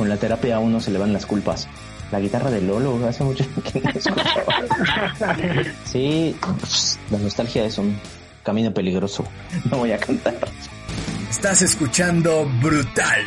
con la terapia a uno se le van las culpas. La guitarra de Lolo hace mucho que no Sí, la nostalgia es un camino peligroso. No voy a cantar. Estás escuchando Brutal.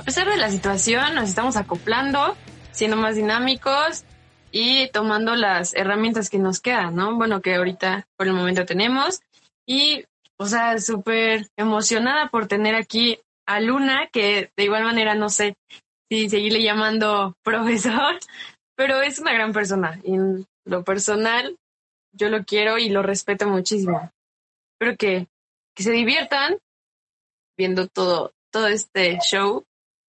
a pesar de la situación, nos estamos acoplando, siendo más dinámicos y tomando las herramientas que nos quedan, ¿no? Bueno, que ahorita por el momento tenemos. Y, o sea, súper emocionada por tener aquí a Luna, que de igual manera no sé si seguirle llamando profesor, pero es una gran persona. Y en lo personal, yo lo quiero y lo respeto muchísimo. Espero que, que se diviertan viendo todo, todo este show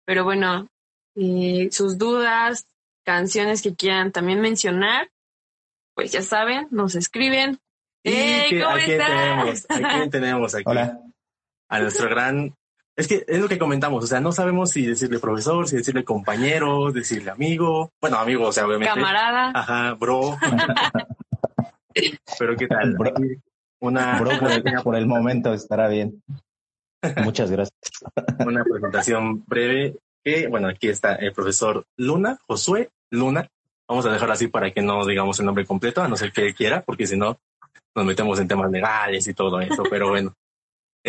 pero bueno, eh, sus dudas, canciones que quieran también mencionar, pues ya saben, nos escriben. Hey, ¿cómo aquí tenemos, aquí tenemos aquí Hola. a nuestro gran es que es lo que comentamos, o sea, no sabemos si decirle profesor, si decirle compañero, decirle amigo. Bueno, amigo, o sea, obviamente. Camarada. Ajá, bro. Pero ¿qué tal? Bro, Una, bro por, el, por el momento estará bien. Muchas gracias. una presentación breve. Que, bueno, aquí está el profesor Luna, Josué Luna. Vamos a dejarlo así para que no digamos el nombre completo, a no ser que quiera, porque si no, nos metemos en temas legales y todo eso. Pero bueno.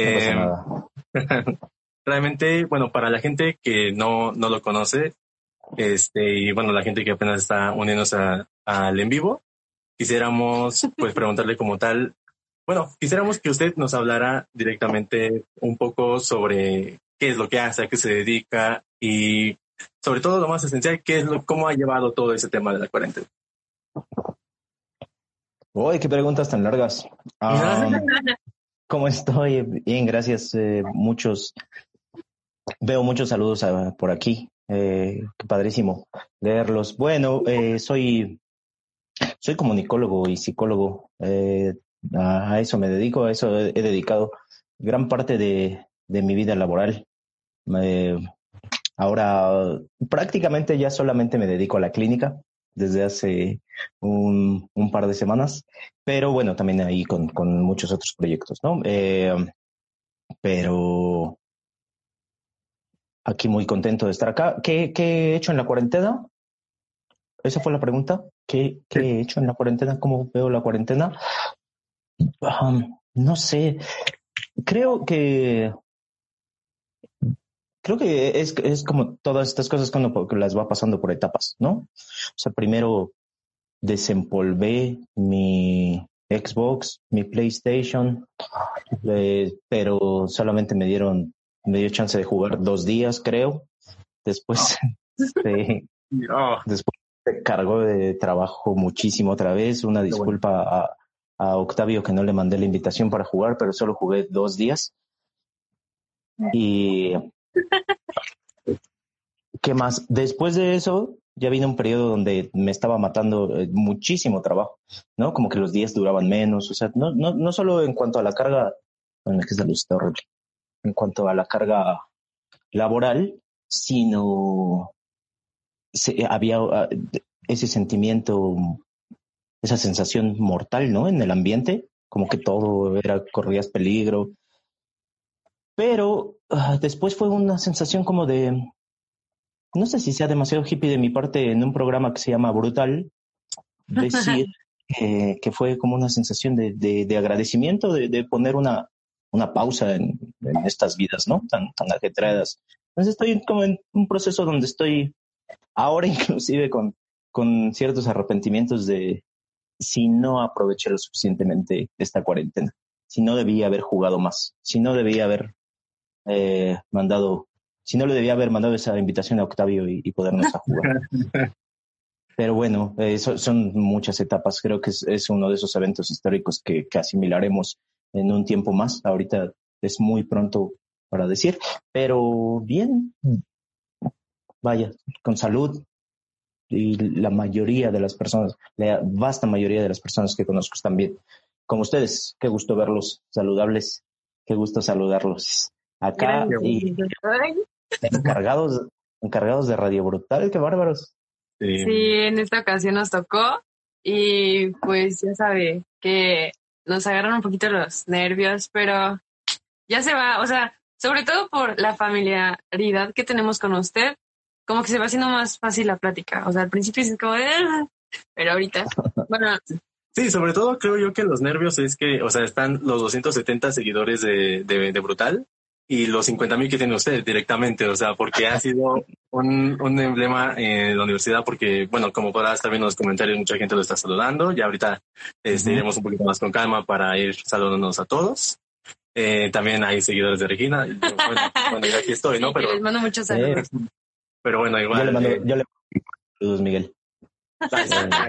Eh, realmente, bueno, para la gente que no, no lo conoce, este, y bueno, la gente que apenas está uniéndose al en vivo, quisiéramos pues preguntarle como tal, bueno, quisiéramos que usted nos hablara directamente un poco sobre qué es lo que hace, a qué se dedica y sobre todo lo más esencial, qué es lo, cómo ha llevado todo ese tema de la cuarentena. Uy, qué preguntas tan largas. ¿Cómo estoy? Bien, gracias. eh, muchos, veo muchos saludos ah, por aquí. Eh, qué padrísimo leerlos. Bueno, eh, soy, soy comunicólogo y psicólogo. A, a eso me dedico, a eso he, he dedicado gran parte de, de mi vida laboral. Eh, ahora prácticamente ya solamente me dedico a la clínica desde hace un, un par de semanas, pero bueno, también ahí con, con muchos otros proyectos, ¿no? Eh, pero aquí muy contento de estar acá. ¿Qué, qué he hecho en la cuarentena? Esa fue la pregunta. ¿Qué, qué he hecho en la cuarentena? ¿Cómo veo la cuarentena? Um, no sé. Creo que creo que es, es como todas estas cosas uno las va pasando por etapas, ¿no? O sea, primero desempolvé mi Xbox, mi PlayStation, eh, pero solamente me dieron, me dio chance de jugar dos días, creo. Después, se, Oh, después se cargó de trabajo muchísimo otra vez. Una disculpa a, Octavio que no le mandé la invitación para jugar, pero solo jugué dos días. Y ¿qué más? Después de eso, ya vino un periodo donde me estaba matando eh, muchísimo trabajo, ¿no? Como que los días duraban menos, o sea, no, no, no solo en cuanto a la carga, bueno, es que esa luz está horrible, en cuanto a la carga laboral, sino se, había ah, ese sentimiento, esa sensación mortal, ¿no? En el ambiente, como que todo era, corrías peligro. Pero ah, después fue una sensación como de, no sé si sea demasiado hippie de mi parte en un programa que se llama Brutal, decir eh, que fue como una sensación de, de, de agradecimiento, de, de poner una, una pausa en, en estas vidas, ¿no? Tan, tan ajetreadas. Entonces estoy como en un proceso donde estoy ahora inclusive con, con ciertos arrepentimientos de si no aproveché lo suficientemente esta cuarentena, si no debía haber jugado más, si no debía haber eh, mandado, si no le debía haber mandado esa invitación a Octavio y, y podernos a jugar. Pero bueno, eh, so- son muchas etapas. Creo que es, es uno de esos eventos históricos que, que asimilaremos en un tiempo más. Ahorita es muy pronto para decir, pero bien, vaya, con salud. Y la mayoría de las personas, la vasta mayoría de las personas que conozco están bien. Como ustedes, qué gusto verlos saludables, qué gusto saludarlos acá y encargados, encargados de Radio Brutal, qué bárbaros. Sí. sí, en esta ocasión nos tocó y pues ya sabe que nos agarran un poquito los nervios, pero ya se va, o sea, sobre todo por la familiaridad que tenemos con usted, como que se va haciendo más fácil la plática. O sea, al principio es como de, ah", pero ahorita, bueno. Sí, sobre todo creo yo que los nervios es que, o sea, están los 270 seguidores de, de, de Brutal y los 50 mil que tiene usted directamente, o sea, porque ha sido un, un emblema en la universidad, porque, bueno, como podrás estar viendo en los comentarios, mucha gente lo está saludando, y ahorita este, iremos un poquito más con calma para ir saludándonos a todos. Eh, también hay seguidores de Regina. Bueno, yo aquí estoy, ¿no? Pero, les mando muchos saludos. Pero bueno, igual. Yo le mando, eh, yo le mando saludos, Miguel.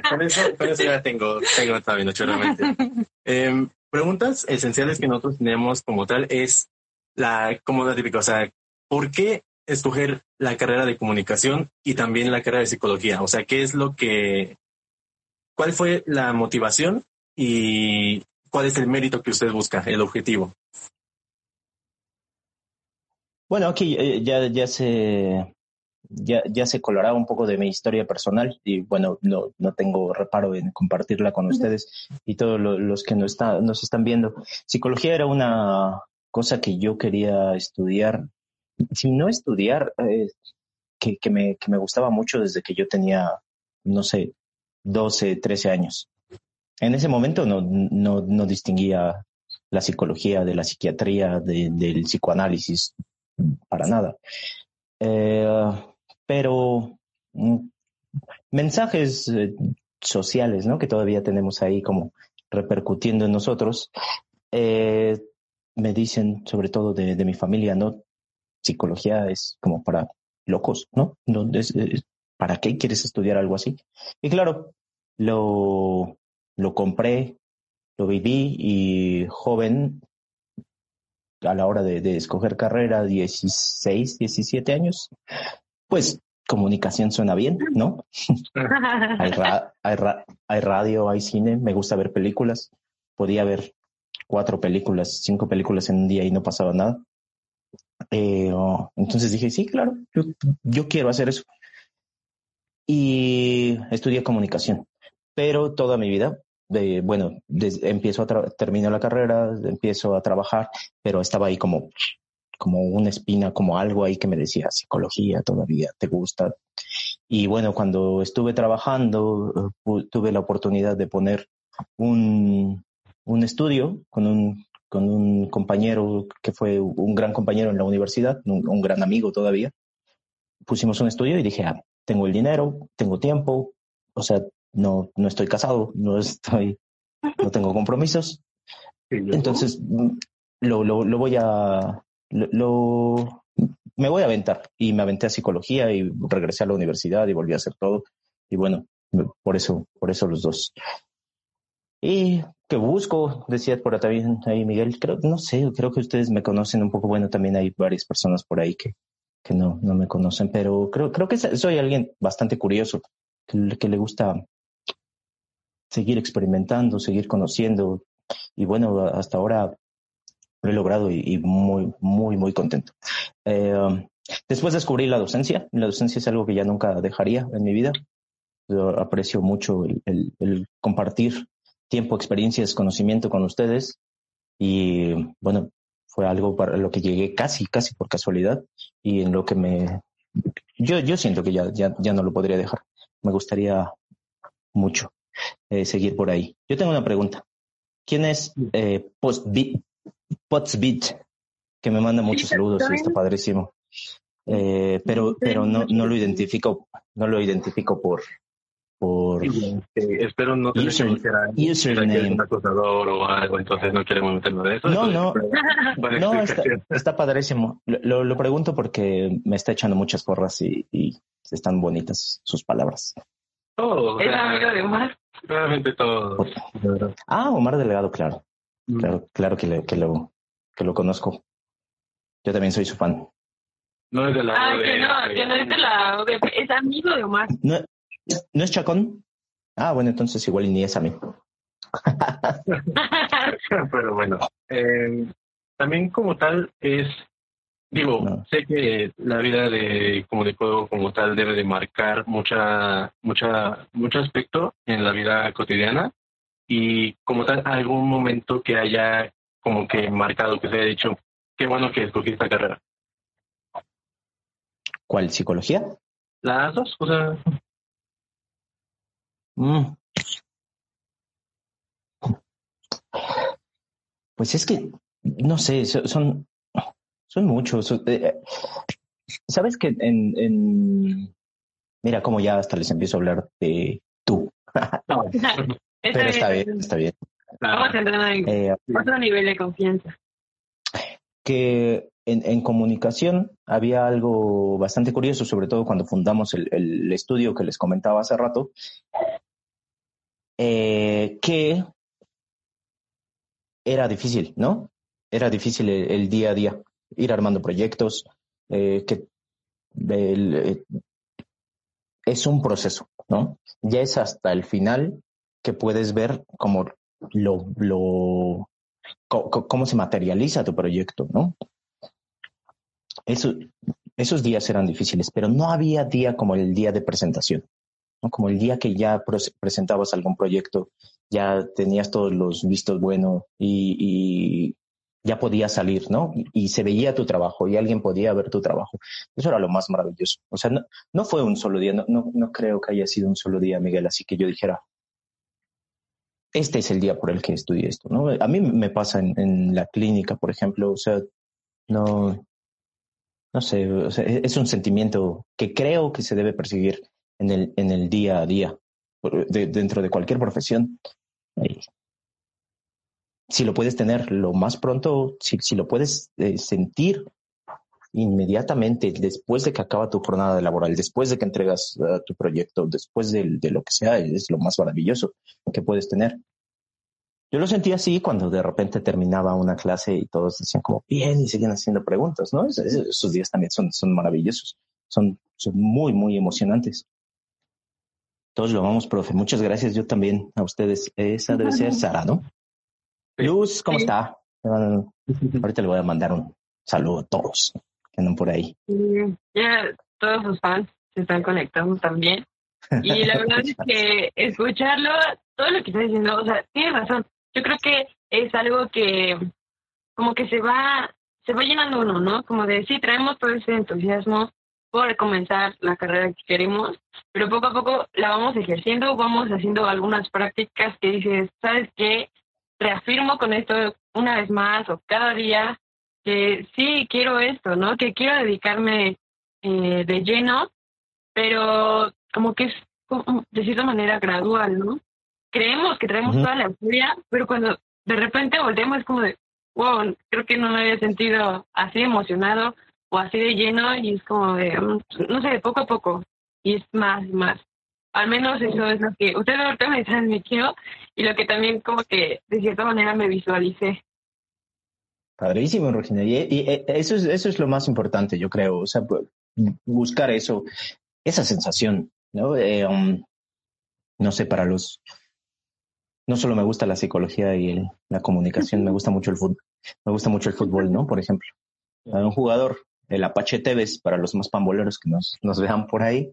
con, eso, con eso ya tengo, tengo también, naturalmente. Eh, preguntas esenciales que nosotros tenemos como tal es la, como la típica, o sea, ¿por qué escoger la carrera de comunicación y también la carrera de psicología? O sea, ¿qué es lo que, cuál fue la motivación y cuál es el mérito que usted busca, el objetivo? Bueno, aquí eh, ya, ya se ya, ya se coloraba un poco de mi historia personal y bueno, no, no tengo reparo en compartirla con ustedes y todos los que nos, está, nos están viendo. Psicología era una cosa que yo quería estudiar, si no estudiar, eh, que, que, me, que me gustaba mucho desde que yo tenía, no sé, 12, 13 años. En ese momento no, no, no distinguía la psicología de la psiquiatría, de, del psicoanálisis, para nada. Eh, pero mm, mensajes eh, sociales, ¿no? Que todavía tenemos ahí como repercutiendo en nosotros, eh, me dicen, sobre todo de, mi familia, ¿no? Psicología es como para locos, ¿no? ¿Para qué quieres estudiar algo así? Y claro, lo, lo compré, lo viví y joven, a la hora de, de escoger carrera, 16, 17 años, pues comunicación suena bien, ¿no? hay, hay, hay, radio, hay cine, me gusta ver películas. Podía ver cuatro películas, cinco películas en un día y no pasaba nada. Eh, oh, entonces dije, sí, claro, yo, yo, quiero hacer eso. Y estudié comunicación, pero toda mi vida, de, bueno, empiezo a termino la carrera, empiezo a trabajar, pero estaba ahí como como una espina, como algo ahí que me decía, psicología todavía te gusta. Y bueno, cuando estuve trabajando, eh, tuve la oportunidad de poner un, un estudio con un, con un compañero que fue un gran compañero en la universidad, un, gran amigo todavía. Pusimos un estudio y dije, ah, tengo el dinero, tengo tiempo, o sea, no, no estoy casado, no estoy, no tengo compromisos. Entonces, mm, lo, lo, lo voy a, lo, me voy a aventar y me aventé a psicología y regresé a la universidad y volví a hacer todo. Y bueno, por eso, por eso los dos. Y que busco, decía por también ahí Miguel, creo, no sé, creo que ustedes me conocen un poco, bueno, también hay varias personas por ahí que, que no, no me conocen, pero creo, creo que soy alguien bastante curioso, que, que le gusta seguir experimentando, seguir conociendo. Y bueno, hasta ahora lo he logrado y, muy, muy, muy contento. Eh, después descubrí la docencia. La docencia es algo que ya nunca dejaría en mi vida. Aprecio mucho el, el, compartir tiempo, experiencias, conocimiento con ustedes. Y bueno, fue algo para lo que llegué casi, casi por casualidad y en lo que me... Yo, yo siento que ya, ya, ya no lo podría dejar. Me gustaría mucho eh, seguir por ahí. Yo tengo una pregunta. ¿Quién es eh, que me manda muchos saludos y está padrísimo. Eh, pero pero no, no lo identifico, no lo identifico por por espero no tener que username. un acosador o algo, entonces no queremos meternos de eso. No, no, no está, está, padrísimo. Lo, lo, pregunto porque me está echando muchas porras y, y están bonitas sus palabras. Todo. ¿Es amigo de Omar? Realmente todo. Ah, Omar Delegado, claro. Claro, claro que, le, que, lo, que lo conozco. Yo también soy su fan. No es de la Ah, ODP. que no, que no es de la ODP, es amigo de Omar. ¿No, ¿no es Chacón? Ah, bueno, entonces igual ni es a mí. Pero bueno, eh, también como tal es, digo, No. sé que la vida de como de juego como tal debe de marcar mucha, mucha, mucho aspecto en la vida cotidiana y como tal algún momento que haya como que marcado, que se haya dicho, qué bueno que escogí esta carrera. ¿Cuál? ¿Psicología? Las dos, o sea, Mm. Pues es que, no sé, so- son, son muchos. eh, Sabes que en, en... Mira, como ya hasta les empiezo a hablar de tú. no, Pero está bien, está bien. Vamos a entrar en Eh, otro nivel de confianza. que en, en comunicación había algo bastante curioso, sobre todo cuando fundamos el, el estudio que les comentaba hace rato, eh, que era difícil, ¿no? Era difícil el, el día a día, ir armando proyectos, eh, que eh, es un proceso, ¿no? Ya es hasta el final que puedes ver como lo, cómo se materializa tu proyecto, ¿no? Eso, esos días eran difíciles, pero no había día como el día de presentación, ¿no? Como el día que ya pres- presentabas algún proyecto, ya tenías todos los vistos buenos y ya podías salir, ¿no? Y, se veía tu trabajo y alguien podía ver tu trabajo. Eso era lo más maravilloso. O sea, no, no fue un solo día, no, no, no creo que haya sido un solo día, Miguel, así que yo dijera, este es el día por el que estudié esto, ¿no? A mí me pasa en, la clínica, por ejemplo, o sea, no, no sé, o sea, es un sentimiento que creo que se debe perseguir en el, en el día a día, dentro de cualquier profesión. Si lo puedes tener lo más pronto, si, si lo puedes eh, sentir inmediatamente después de que acaba tu jornada laboral, después de que entregas uh, tu proyecto, después de, lo que sea, es lo más maravilloso que puedes tener. Yo lo sentí así cuando de repente terminaba una clase y todos decían como bien y seguían haciendo preguntas, ¿no? Es- es- Esos días también son, son maravillosos, son, son muy, muy emocionantes. Todos lo amamos, profe. Muchas gracias. Yo también a ustedes. Esa debe ser Sara, ¿no? Luz, ¿cómo está? Ah, Ahorita le voy a mandar un saludo a todos que andan por ahí. Ya todos sus fans se están conectando también. Y la verdad es que escucharlo, todo lo que está diciendo, o sea, tiene razón. Yo creo que es algo que como que se va, se va llenando uno, ¿no? Como de sí, traemos todo ese entusiasmo por comenzar la carrera que queremos, pero poco a poco la vamos ejerciendo, vamos haciendo algunas prácticas que dices, ¿sabes qué? Reafirmo con esto una vez más o cada día que sí quiero esto, ¿no? Que quiero dedicarme eh, de lleno, pero como que es como, de cierta manera gradual, ¿no? Creemos que traemos toda la furia, pero cuando de repente volteamos es como de, wow, creo que no me había sentido así emocionado o así de lleno y es como de, mm, no sé, poco a poco y es más y más. Al menos eso es lo que usted ahorita me transmitió y lo que también como que de cierta manera me visualicé. Padrísimo, Regina. Y, y, eh, eso, es, eso es lo más importante, yo creo. O sea, bu- buscar eso, esa sensación, ¿no? Eh, um, no sé, para los... No solo me gusta la psicología y el- la comunicación, me gusta mucho el fútbol. Me gusta mucho el fútbol, ¿no? Por ejemplo, hay un jugador, el Apache Tevez, para los más pamboleros que nos, nos vean por ahí,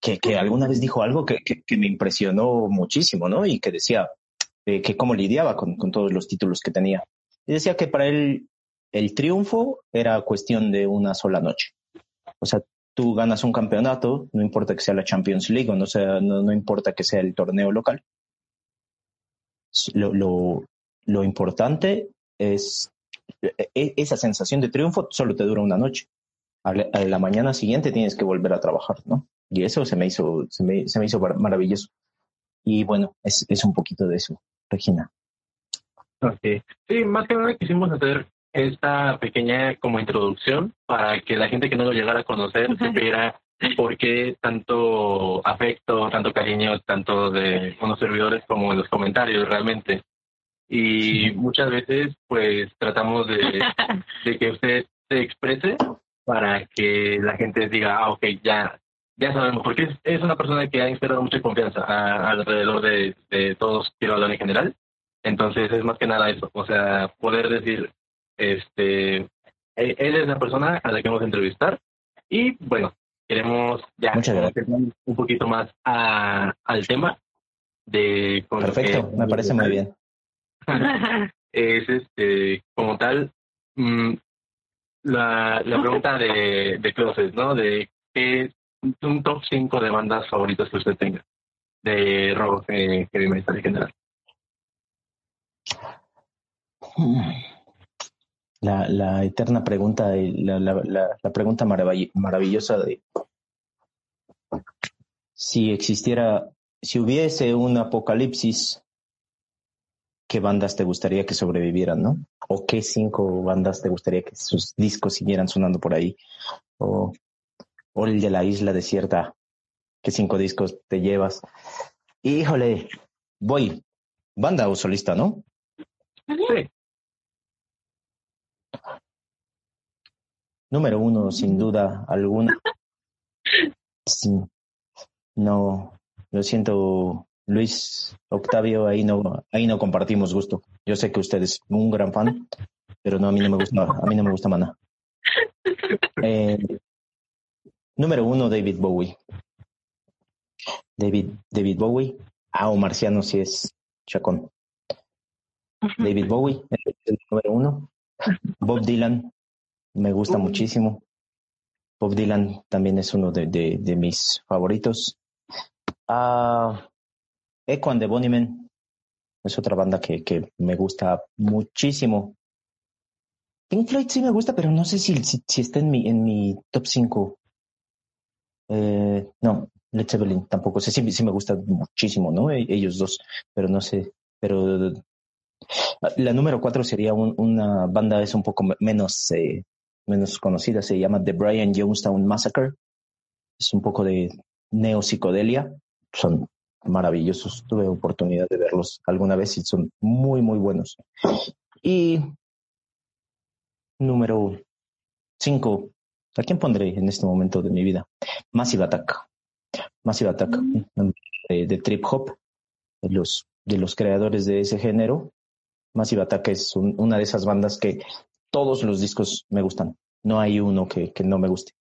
que, que alguna vez dijo algo que, que, me impresionó muchísimo, ¿no? Y que decía eh, que cómo lidiaba con, con todos los títulos que tenía. Y decía que para él el triunfo era cuestión de una sola noche. O sea, tú ganas un campeonato, no importa que sea la Champions League o no, sea, no, no importa que sea el torneo local. Lo, lo, lo importante es e- e- esa sensación de triunfo solo te dura una noche. A la, mañana siguiente tienes que volver a trabajar, ¿no? Y eso se me hizo, se me, se me hizo mar- maravilloso. Y bueno, es, es un poquito de eso, Regina. Ok. Sí, más que nada quisimos hacer esta pequeña como introducción para que la gente que no lo llegara a conocer supiera por qué tanto afecto, tanto cariño, tanto de unos servidores como en los comentarios realmente. Y muchas veces pues tratamos de, de que usted se exprese para que la gente diga, ah, ok, ya, ya sabemos, porque es, una persona que ha inspirado mucha confianza alrededor de, de todos, quiero hablar en general. Entonces es más que nada eso, o sea, poder decir, este, e, él es la persona a la que vamos a entrevistar y bueno, queremos ya un poquito más a, al tema de... Perfecto, me parece muy bien. es este, como tal, mm, la, la pregunta de, de Closet, ¿no? De qué un top 5 de bandas favoritas que usted tenga de rock eh, heavy en general. La, la eterna pregunta, la, la, la, pregunta maravillosa de si existiera, si hubiese un apocalipsis, ¿qué bandas te gustaría que sobrevivieran, no? ¿O qué cinco bandas te gustaría que sus discos siguieran sonando por ahí? O, o el de la isla desierta, ¿qué cinco discos te llevas? Híjole, voy, banda o solista, ¿no? Sí. Número uno, sin duda alguna. No, lo siento, Luis Octavio, ahí no, ahí no compartimos gusto. Yo sé que usted es un gran fan, pero no, a mí no me gusta, a mí no me gusta Mana. Eh, número uno, David Bowie. David, David Bowie. Ah, o Marciano si es Chacón. David Bowie, el número uno. Bob Dylan, me gusta muchísimo. Bob Dylan también es uno de, de, mis favoritos. Uh, Echo and the Bunnymen es otra banda que, que, me gusta muchísimo. Pink Floyd sí me gusta, pero no sé si, si, está en mi, en mi top 5. Eh, no, Led Zeppelin tampoco sé. Sí, sí me gusta muchísimo, ¿no? E, ellos dos, pero no sé. Pero la número cuatro sería una banda es un poco menos, eh, menos conocida, se llama The Brian Jonestown Massacre. Es un poco de neopsicodelia. Son maravillosos. Tuve oportunidad de verlos alguna vez y son muy, muy buenos. Y número cinco, ¿a quién pondré en este momento de mi vida? Massive Attack. Massive Attack, mm. de, trip hop, de los, de los creadores de ese género. Massive Attack es una de esas bandas que todos los discos me gustan. No hay uno que, que no me guste.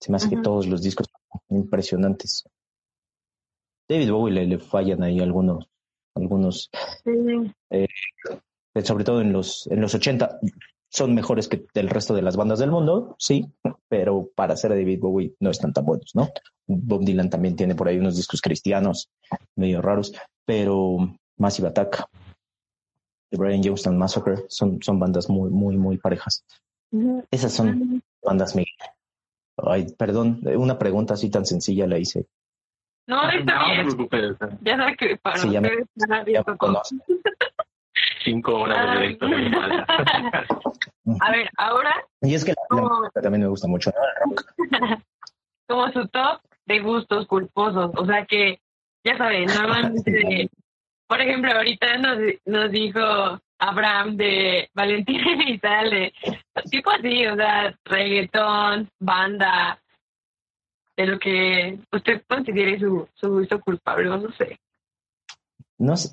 Se me hace que todos los discos son impresionantes. David Bowie le, fallan ahí algunos, algunos, eh, sobre todo en los, en los 80, son mejores que el resto de las bandas del mundo, sí, pero para ser David Bowie no están tan buenos, ¿no? Bob Dylan también tiene por ahí unos discos cristianos medio raros, pero Massive Attack The Brian Johnston Massacre son, son bandas muy, muy, muy parejas. Esas son bandas Miguel. Ay, perdón, una pregunta así tan sencilla la hice. No, está bien. Ya sabes que para sí, ya me, ya Cinco horas de directo. A ver, ahora. Y es que la, también me gusta mucho como su top de gustos culposos. O sea que, ya saben, normalmente por ejemplo, ahorita nos, nos dijo Abraham de Valentín y tal, de tipo así, o sea, reggaetón, banda, de lo que usted considere su, su gusto culpable, no sé. No sé.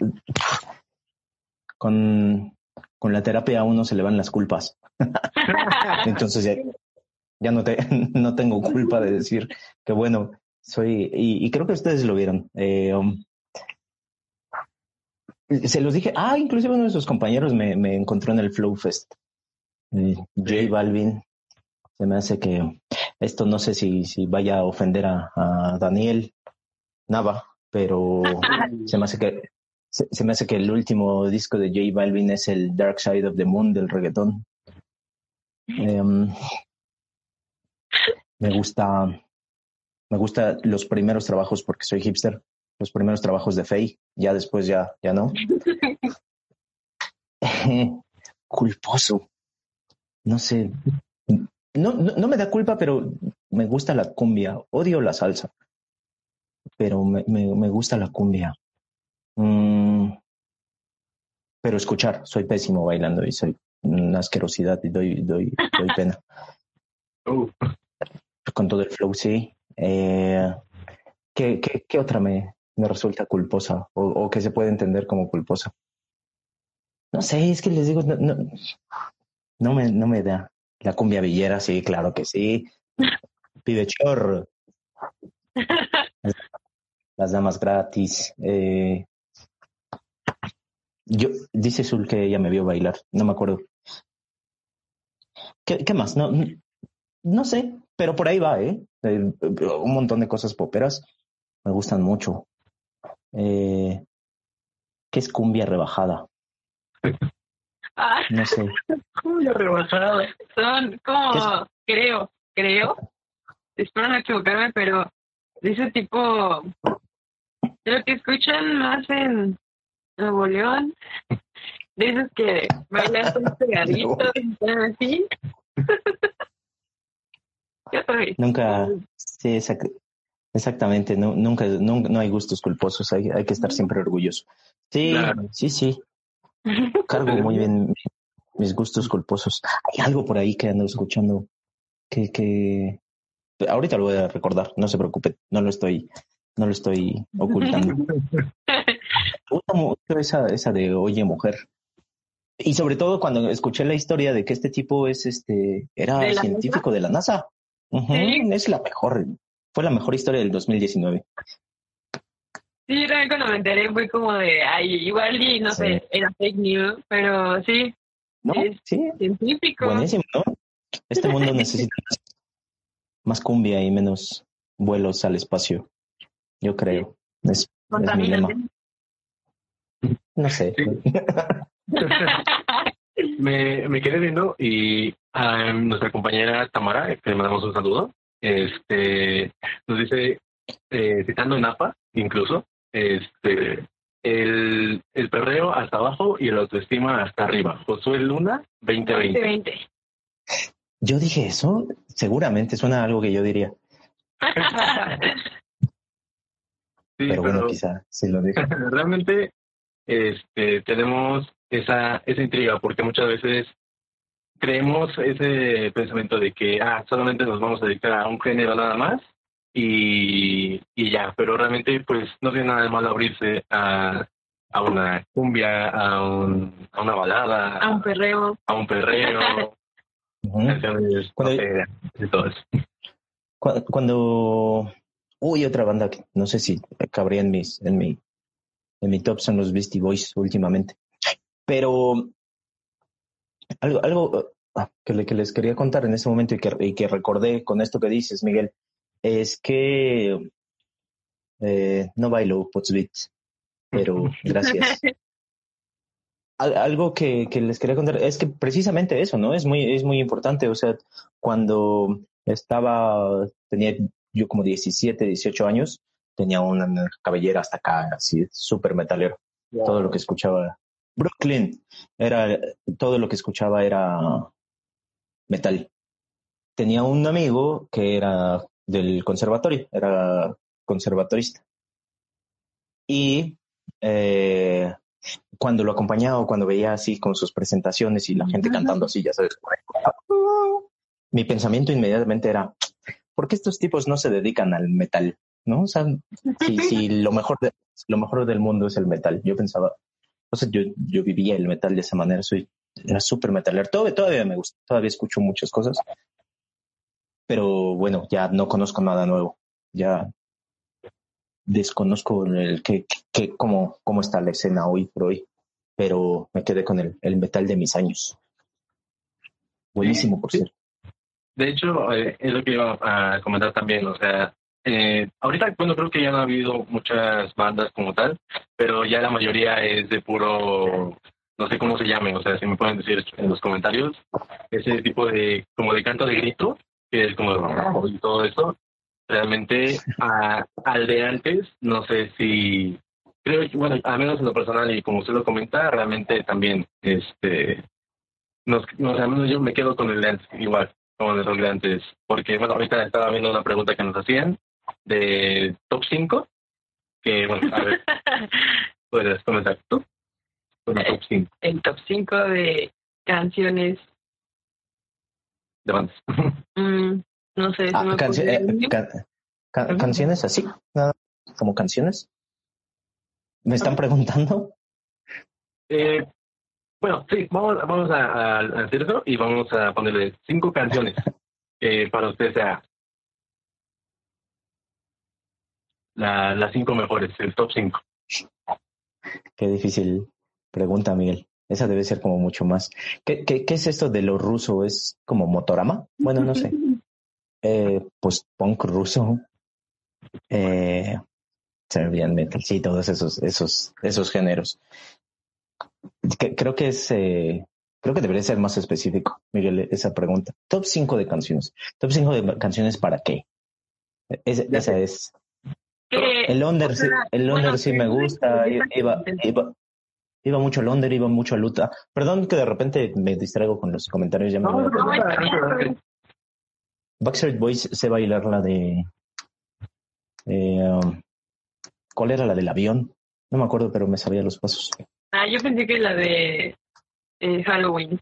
Con, con la terapia a uno se le van las culpas. Entonces ya, ya no, te, no tengo culpa de decir que bueno, soy, y, creo que ustedes lo vieron. Eh, um, se los dije, ah, inclusive uno de sus compañeros me, me encontró en el Flow Fest. Eh, J Balvin, se me hace que esto no sé si, si vaya a ofender a, a Daniel Nava, pero se me hace que se, me hace que el último disco de J Balvin es el Dark Side of the Moon del reggaetón. Em, me gusta me gusta los primeros trabajos porque soy hipster los primeros trabajos de Faye, ya después ya, ya no. Culposo. No sé. No, no, me da culpa, pero me gusta la cumbia. Odio la salsa. Pero me, me, gusta la cumbia. Mm, pero escuchar, soy pésimo bailando y soy una asquerosidad y doy, doy, doy pena. Uh, Con todo el flow, sí. Eh, ¿qué, qué, qué otra me, me resulta culposa o, o que se puede entender como culposa? No sé, es que les digo, no, no, no me, no me da. La cumbia villera, sí, claro que sí. Pide chorro. Las damas gratis. Eh, yo, dice Zul que ella me vio bailar, no me acuerdo. ¿Qué, qué más? No, no sé, pero por ahí va, ¿eh? Eh, Un montón de cosas poperas me gustan mucho. Eh, ¿Qué es cumbia rebajada? Ah, No sé. cumbia rebajada. son como, creo, creo, espero no equivocarme, pero de ese tipo, de lo que escuchan más en Nuevo León, de esos que bailan con pegaditos así. Yo soy. Nunca, sí, exac- exactamente, no, nunca, nunca, no hay gustos culposos, hay, hay que estar siempre orgulloso. Sí, Claro. sí, sí, cargo muy bien mis gustos culposos. Hay algo por ahí que ando escuchando que, que ahorita lo voy a recordar, no se preocupe, no lo estoy, no lo estoy ocultando. Me gusta mucho esa, esa de Oye Mujer. Y sobre todo cuando escuché la historia de que este tipo es este, era ¿De la científico de la NASA. Sí. Es la mejor, fue la mejor historia del 2019. Sí, yo también cuando me enteré fue como de, ay, igual y no Sí. sé, era fake news, pero sí, ¿No? Es- Sí, científico. buenísimo, ¿no? Este mundo necesita más, cumbia y menos vuelos al espacio. Yo creo. Es, es mi lema. No sé. Sí. me, me quedé viendo y a nuestra compañera Tamara, que le mandamos un saludo, este, nos dice, eh, citando en APA, incluso, este, el, el perreo hasta abajo y el autoestima hasta arriba. Josué Luna, 2020. 2020. Yo dije eso, seguramente suena a algo que yo diría, Sí, pero bueno, pero- quizá sí lo dije. realmente este, tenemos esa, esa intriga porque muchas veces creemos ese pensamiento de que ah, solamente nos vamos a dedicar a un género nada más y, y ya, pero realmente pues no tiene nada de malo abrirse a, a una cumbia, a, un, a una balada, A un perreo. a un perreo, Cuando- todo eso. Cuando, uy, otra banda que no sé si cabría en mis, en mi, en mi top son los Beastie Boys últimamente. Pero algo, algo ah, que, le- que les quería contar en ese momento y que, y que recordé con esto que dices, Miguel, es que eh, no bailo Potsbeat, pero gracias. Al- algo que, que les quería contar es que precisamente eso, ¿no? Es muy, es muy importante. O sea, cuando estaba, tenía yo como 17, 18 años, tenía una cabellera hasta acá, así, súper metalero. Todo lo que escuchaba. Brooklyn, era, todo lo que escuchaba era metal. Tenía un amigo que era del conservatorio, era conservatorista. Y eh, cuando lo acompañaba o cuando veía así con sus presentaciones y la gente cantando así, ya sabes, mi pensamiento inmediatamente era, ¿por qué estos tipos no se dedican al metal? ¿No? O sea, si, si lo mejor lo mejor del mundo es el metal. Yo pensaba, o sea, yo, yo vivía el metal de esa manera, soy, era súper metalero. Todavía, todavía me gusta, todavía escucho muchas cosas. Pero bueno, ya no conozco nada nuevo. Ya desconozco el que, que cómo, cómo está la escena hoy por hoy, pero me quedé con el, el metal de mis años. Buenísimo, por cierto. De hecho, eh, es lo que iba a comentar también, o sea, eh, ahorita, bueno, creo que ya no ha habido muchas bandas como tal, pero ya la mayoría es de puro, no sé cómo se llamen, o sea, si me pueden decir en los comentarios, ese tipo de, como de canto de grito, que es como y todo eso, realmente a- al de antes, no sé si, creo bueno, al menos en lo personal y como usted lo comenta, realmente también, este, nos, sea, al menos yo me quedo con el de antes, igual como de los grandes, porque bueno, ahorita estaba viendo una pregunta que nos hacían de top 5, que bueno, a ver, puedes comenzar tú. Bueno, top 5. El top 5 de canciones. De bandas. Mm, no sé. Ah, me eh, canciones así, nada, como canciones. ¿Me están preguntando? Eh, bueno, sí, vamos, vamos a, a- a hacer eso y vamos a ponerle cinco canciones que para usted sea la, las cinco mejores, el top cinco. Qué difícil pregunta, Miguel. Esa debe ser como mucho más. ¿Qué, qué, qué es esto de lo ruso? ¿Es como motorama? Bueno, no sé. Eh, pues punk ruso. Eh, Serbian metal, sí, todos esos, esos, esos géneros. Que- creo que es, eh, creo que debería ser más específico, Miguel, esa pregunta. Top 5 de canciones. Top 5 de canciones para qué? Es- Ya esa sé. es. El Under, o sí, el Under bueno, sí que me es gusta. iba, iba mucho al Under, iba mucho a Luta. Perdón que de repente me distraigo con los comentarios. Ya me No, a no, no. Backstreet Boys sé bailar la de. eh, um, ¿Cuál era la del avión? No me acuerdo, pero me sabía los pasos. Ah, yo pensé que la de eh, Halloween.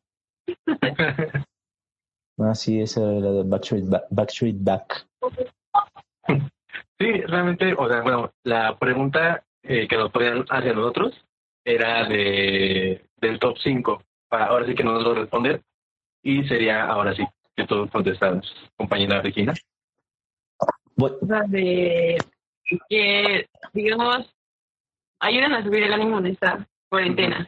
Ah, sí, esa era la de Backstreet, Ba- Backstreet Back. Sí, realmente, o sea, bueno, la pregunta eh, que nos podían hacer a nosotros era de del top 5. Para ahora sí que no nos lo responder. Y sería ahora sí que tú contestas, compañera Regina. De que, digamos, ayudan a subir el ánimo en esta cuarentena.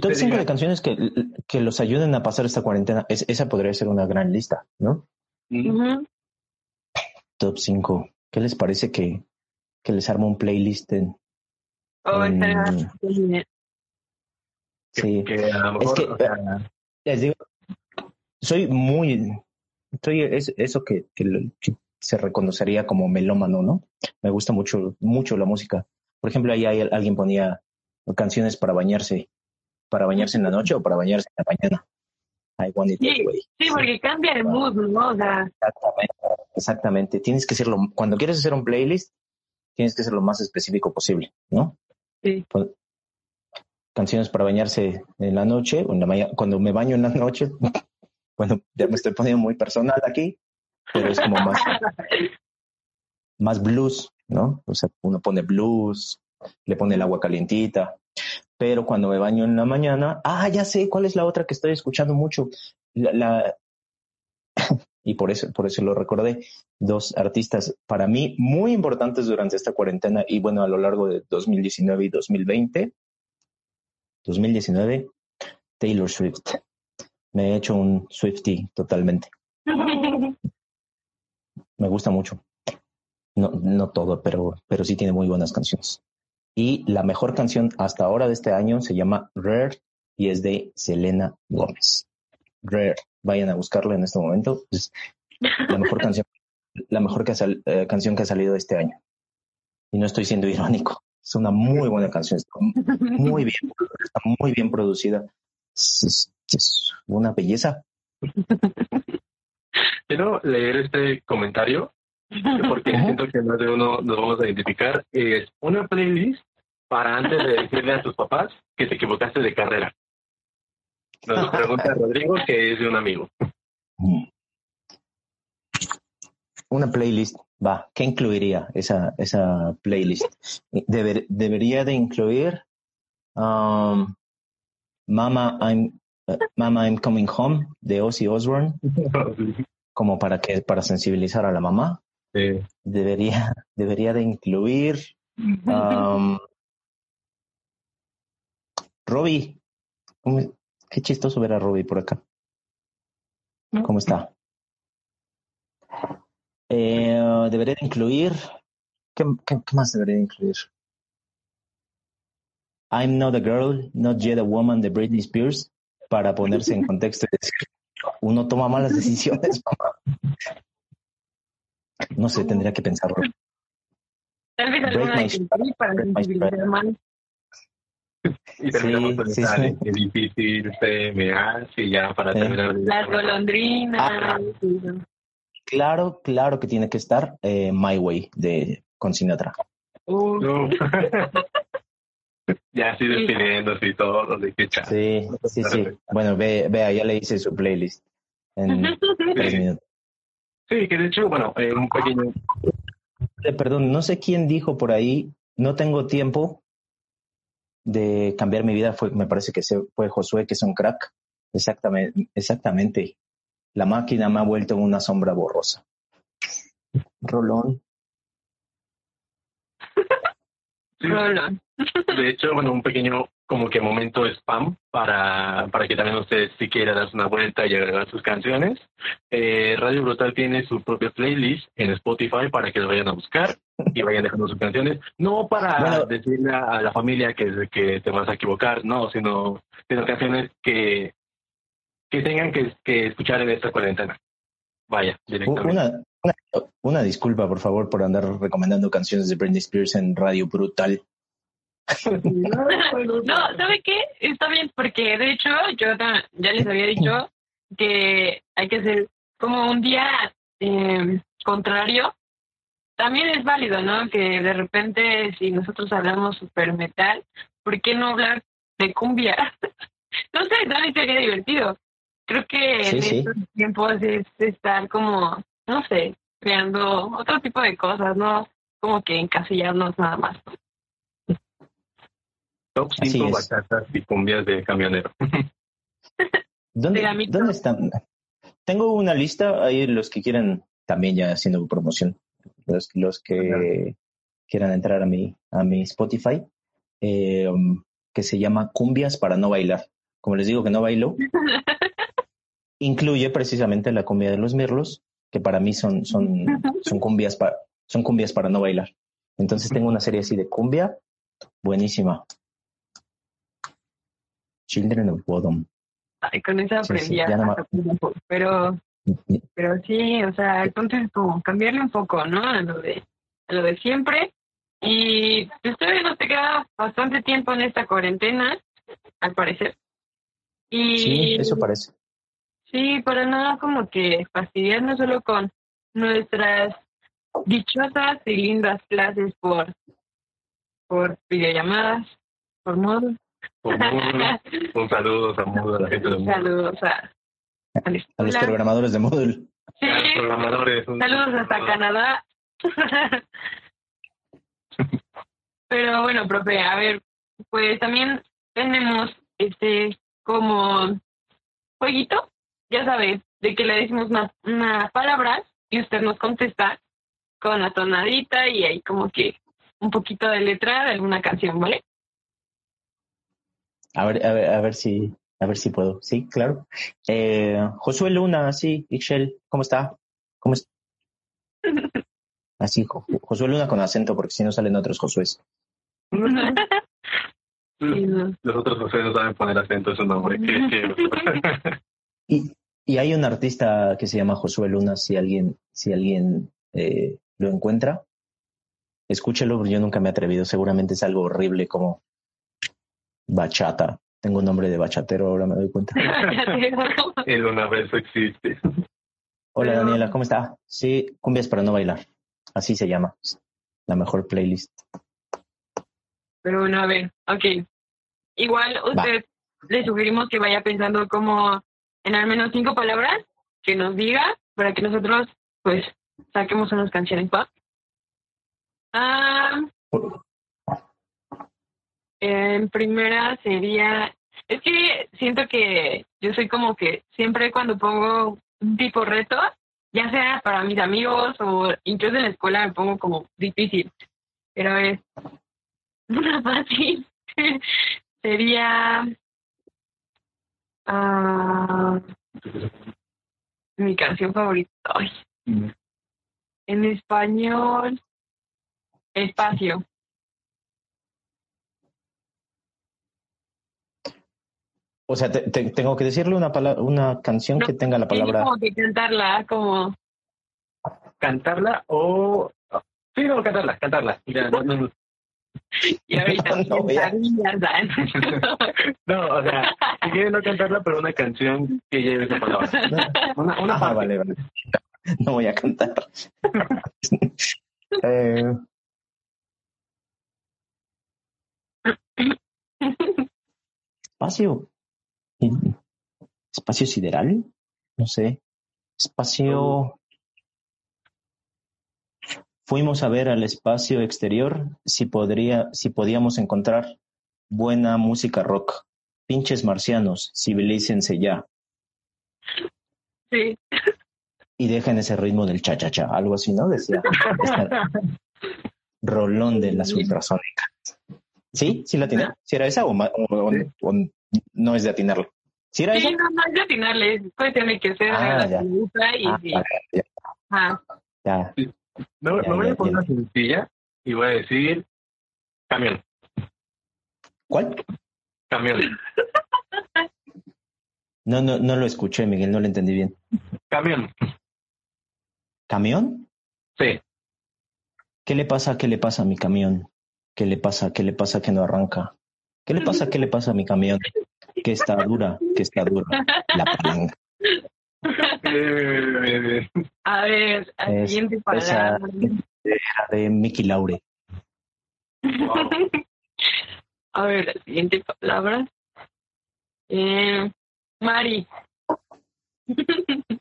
Top 5 diga, de canciones que, que los ayuden a pasar esta cuarentena. Es- esa podría ser una gran lista, ¿no? mm, Ujú. Top 5. ¿Qué les parece que, que les armo un playlist en, O estaría bien. que- Sí. que a lo mejor, que- o sea, Les digo, soy muy, soy es- eso que, que lo- que se reconocería como melómano, ¿no? Me gusta mucho, mucho la música. Por ejemplo, ahí hay- alguien ponía canciones para bañarse, para bañarse en la noche o para bañarse en la mañana. I want it Sí. way. Sí, porque cambia el mood, ¿no? O sea, Exactamente, exactamente. Tienes que ser lo, cuando quieres hacer un playlist, tienes que ser lo más específico posible, ¿no? sí. Pon- Canciones para bañarse en la noche, o en la mañana, cuando me baño en la noche, bueno, ya me estoy poniendo muy personal aquí, pero es como más, más blues, ¿no? O sea, uno pone blues, le pone el agua calientita, pero cuando me baño en la mañana, ah, ya sé cuál es la otra que estoy escuchando mucho, la, la- y por eso, por eso lo recordé, dos artistas para mí muy importantes durante esta cuarentena y bueno, a lo largo de 2019 y 2020. 2019, Taylor Swift. Me he hecho un Swifty totalmente. Me gusta mucho. No, no todo, pero, pero sí tiene muy buenas canciones. Y la mejor canción hasta ahora de este año se llama Rare y es de Selena Gómez. Rare. Vayan a buscarla en este momento. Es la mejor canción, la mejor que sal- eh, canción que ha salido este año. Y no estoy siendo irónico. Es una muy buena canción. Está muy bien, está muy bien producida. Es, es- es una belleza. quiero leer este comentario porque siento que más de uno nos vamos a identificar. Es una playlist para antes de decirle a tus papás que te equivocaste de carrera. Nos pregunta Rodrigo, que es de un amigo. Una playlist, va, ¿qué incluiría esa, esa playlist? Deber- debería de incluir um, Mama, I'm, uh, Mama, I'm Coming Home de Ozzy Osbourne, como para que para sensibilizar a la mamá. Sí. Debería, debería de incluir um, Robbie. ¿Cómo- Qué chistoso ver a Robbie por acá. ¿Cómo está? Eh, debería de incluir. ¿qué, qué, qué más debería de incluir? I'm not a girl, not yet a woman de Britney Spears, para ponerse en contexto y decir, uno toma malas decisiones, mamá. No sé, tendría que pensarlo. Tal vez alguna de para sensibilizar más. Y terminamos Sí, con sí, sí. de qué difícil se me hace ya para Sí. terminar. de- Las golondrinas. Ah. Claro, claro que tiene que estar eh, My Way de con Sinatra. Uh, No. Ya así despidiéndose y todo, de que Sí, sí, sí. Bueno, ve, vea, ya le hice su playlist en tres minutos. Sí, que de hecho, bueno, eh, un pequeño... Eh, perdón, no sé quién dijo por ahí, no tengo tiempo de cambiar mi vida, fue, me parece que fue Josué, que es un crack. Exactamente, exactamente. La máquina me ha vuelto una sombra borrosa. Rolón. Rolón. De hecho, bueno, un pequeño como que momento spam para, para que también ustedes si quieran darse una vuelta y agregar sus canciones. Eh, Radio Brutal tiene su propia playlist en Spotify para que lo vayan a buscar y vayan dejando sus canciones. No para decirle a, la familia que, que te vas a equivocar, no, sino, sino canciones que, que tengan que, que escuchar en esta cuarentena. Vaya, directamente. Una, una, una, disculpa, por favor, por andar recomendando canciones de Britney Spears en Radio Brutal. no, ¿sabe qué? Está bien, porque de hecho yo ya les había dicho que hay que hacer como un día eh, contrario. También es válido, ¿no? Que de repente si nosotros hablamos super metal, ¿por qué no hablar de cumbia? no sé, también sería divertido. Creo que en estos tiempos es estar como, no sé, creando otro tipo de cosas, ¿no? Como que encasillarnos nada más. Top 5 bachatas y cumbias de camionero. ¿Dónde, ¿Dónde están? Tengo una lista, ahí los que quieran también ya haciendo promoción, los, los que quieran entrar a mi, a mi Spotify, eh, um, que se llama Cumbias para no bailar. Como les digo que no bailo, incluye precisamente la cumbia de los mirlos, que para mí son, son, son, cumbias, para, son cumbias para no bailar. Entonces tengo una serie así de cumbia, buenísima. Children of Bodom. Ay, con esa aprendí pero, pero sí, o sea, el punto es como cambiarle un poco, ¿no? A lo de, a lo de siempre. Y ustedes no te queda bastante tiempo en esta cuarentena, al parecer. Y, sí, eso parece. Sí, para nada como que fastidiarnos solo con nuestras dichosas y lindas clases por, por videollamadas, por modo un saludo a Moodle, a la gente de Moodle. Saludos a, a, los programadores de Moodle. Sí. programadores. Saludos hasta Canadá. Pero bueno, profe, a ver, pues también tenemos este como jueguito, ya sabes, de que le decimos una, una palabra y usted nos contesta con la tonadita y ahí como que un poquito de letra de alguna canción, ¿vale? A ver, a ver, a ver si, a ver si puedo. Sí, claro. Eh, Josué Luna, sí, Ixchel, ¿cómo está? ¿Cómo está? Así, Josué Luna con acento, porque si no salen otros Josués. Los otros Josué no saben poner acento, es un nombre. y, y hay un artista que se llama Josué Luna, si alguien, si alguien eh, lo encuentra, escúchelo, yo nunca me he atrevido, seguramente es algo horrible como bachata. Tengo un nombre de bachatero, ahora me doy cuenta. El universo existe. Hola Daniela, ¿cómo está? Sí, cumbias para no bailar. Así se llama. La mejor playlist. Pero bueno, a ver, ok. Igual usted le sugerimos que vaya pensando como en al menos cinco palabras que nos diga para que nosotros pues saquemos unas canciones, ¿va? Ah, en primera sería, es que siento que yo soy como que siempre cuando pongo un tipo reto, ya sea para mis amigos o incluso en la escuela me pongo como difícil, pero es una fácil. sería uh, mi canción favorita. Mm. En español, espacio. O sea, te, tengo que decirle una una canción que tenga la palabra. Como que cantarla, como. Cantarla o. Sí, no, cantarla, cantarla. Ya, no, no, Y ahorita no, no, o sea, si quieres no cantarla, pero una canción que lleve esa palabra. Una, una ah, vale, vale. No voy a cantar. eh, Espacio. Espacio sideral. No sé. Espacio. Fuimos a ver al espacio exterior si podría, si podíamos encontrar buena música rock. Pinches marcianos, civilícense ya. Sí. Y dejen ese ritmo del cha-cha-cha, algo así, ¿no? Decía. rolón de las ultrasónicas. ¿Sí? ¿Sí la tiene? ¿Sí era esa o, no es de atinarlo? ¿Sí era sí, no, no es de atinarle. Pues tiene que ser ah, la y... Ah, ya. Ah. ya. Me, voy a poner una sencilla y voy a decir camión. ¿Cuál? Camión. No, no, no lo escuché, Miguel, no lo entendí bien. Camión. ¿Camión? Sí. ¿Qué le pasa? ¿Qué le pasa a mi camión? ¿Qué le pasa? ¿Qué le pasa que no arranca? ¿Qué le pasa? ¿Qué le pasa a mi camión? Que está dura, que está dura. La palanca. A ver, al siguiente palabra. de Mickey Laure. A ver, la siguiente palabra. Eh, Mari.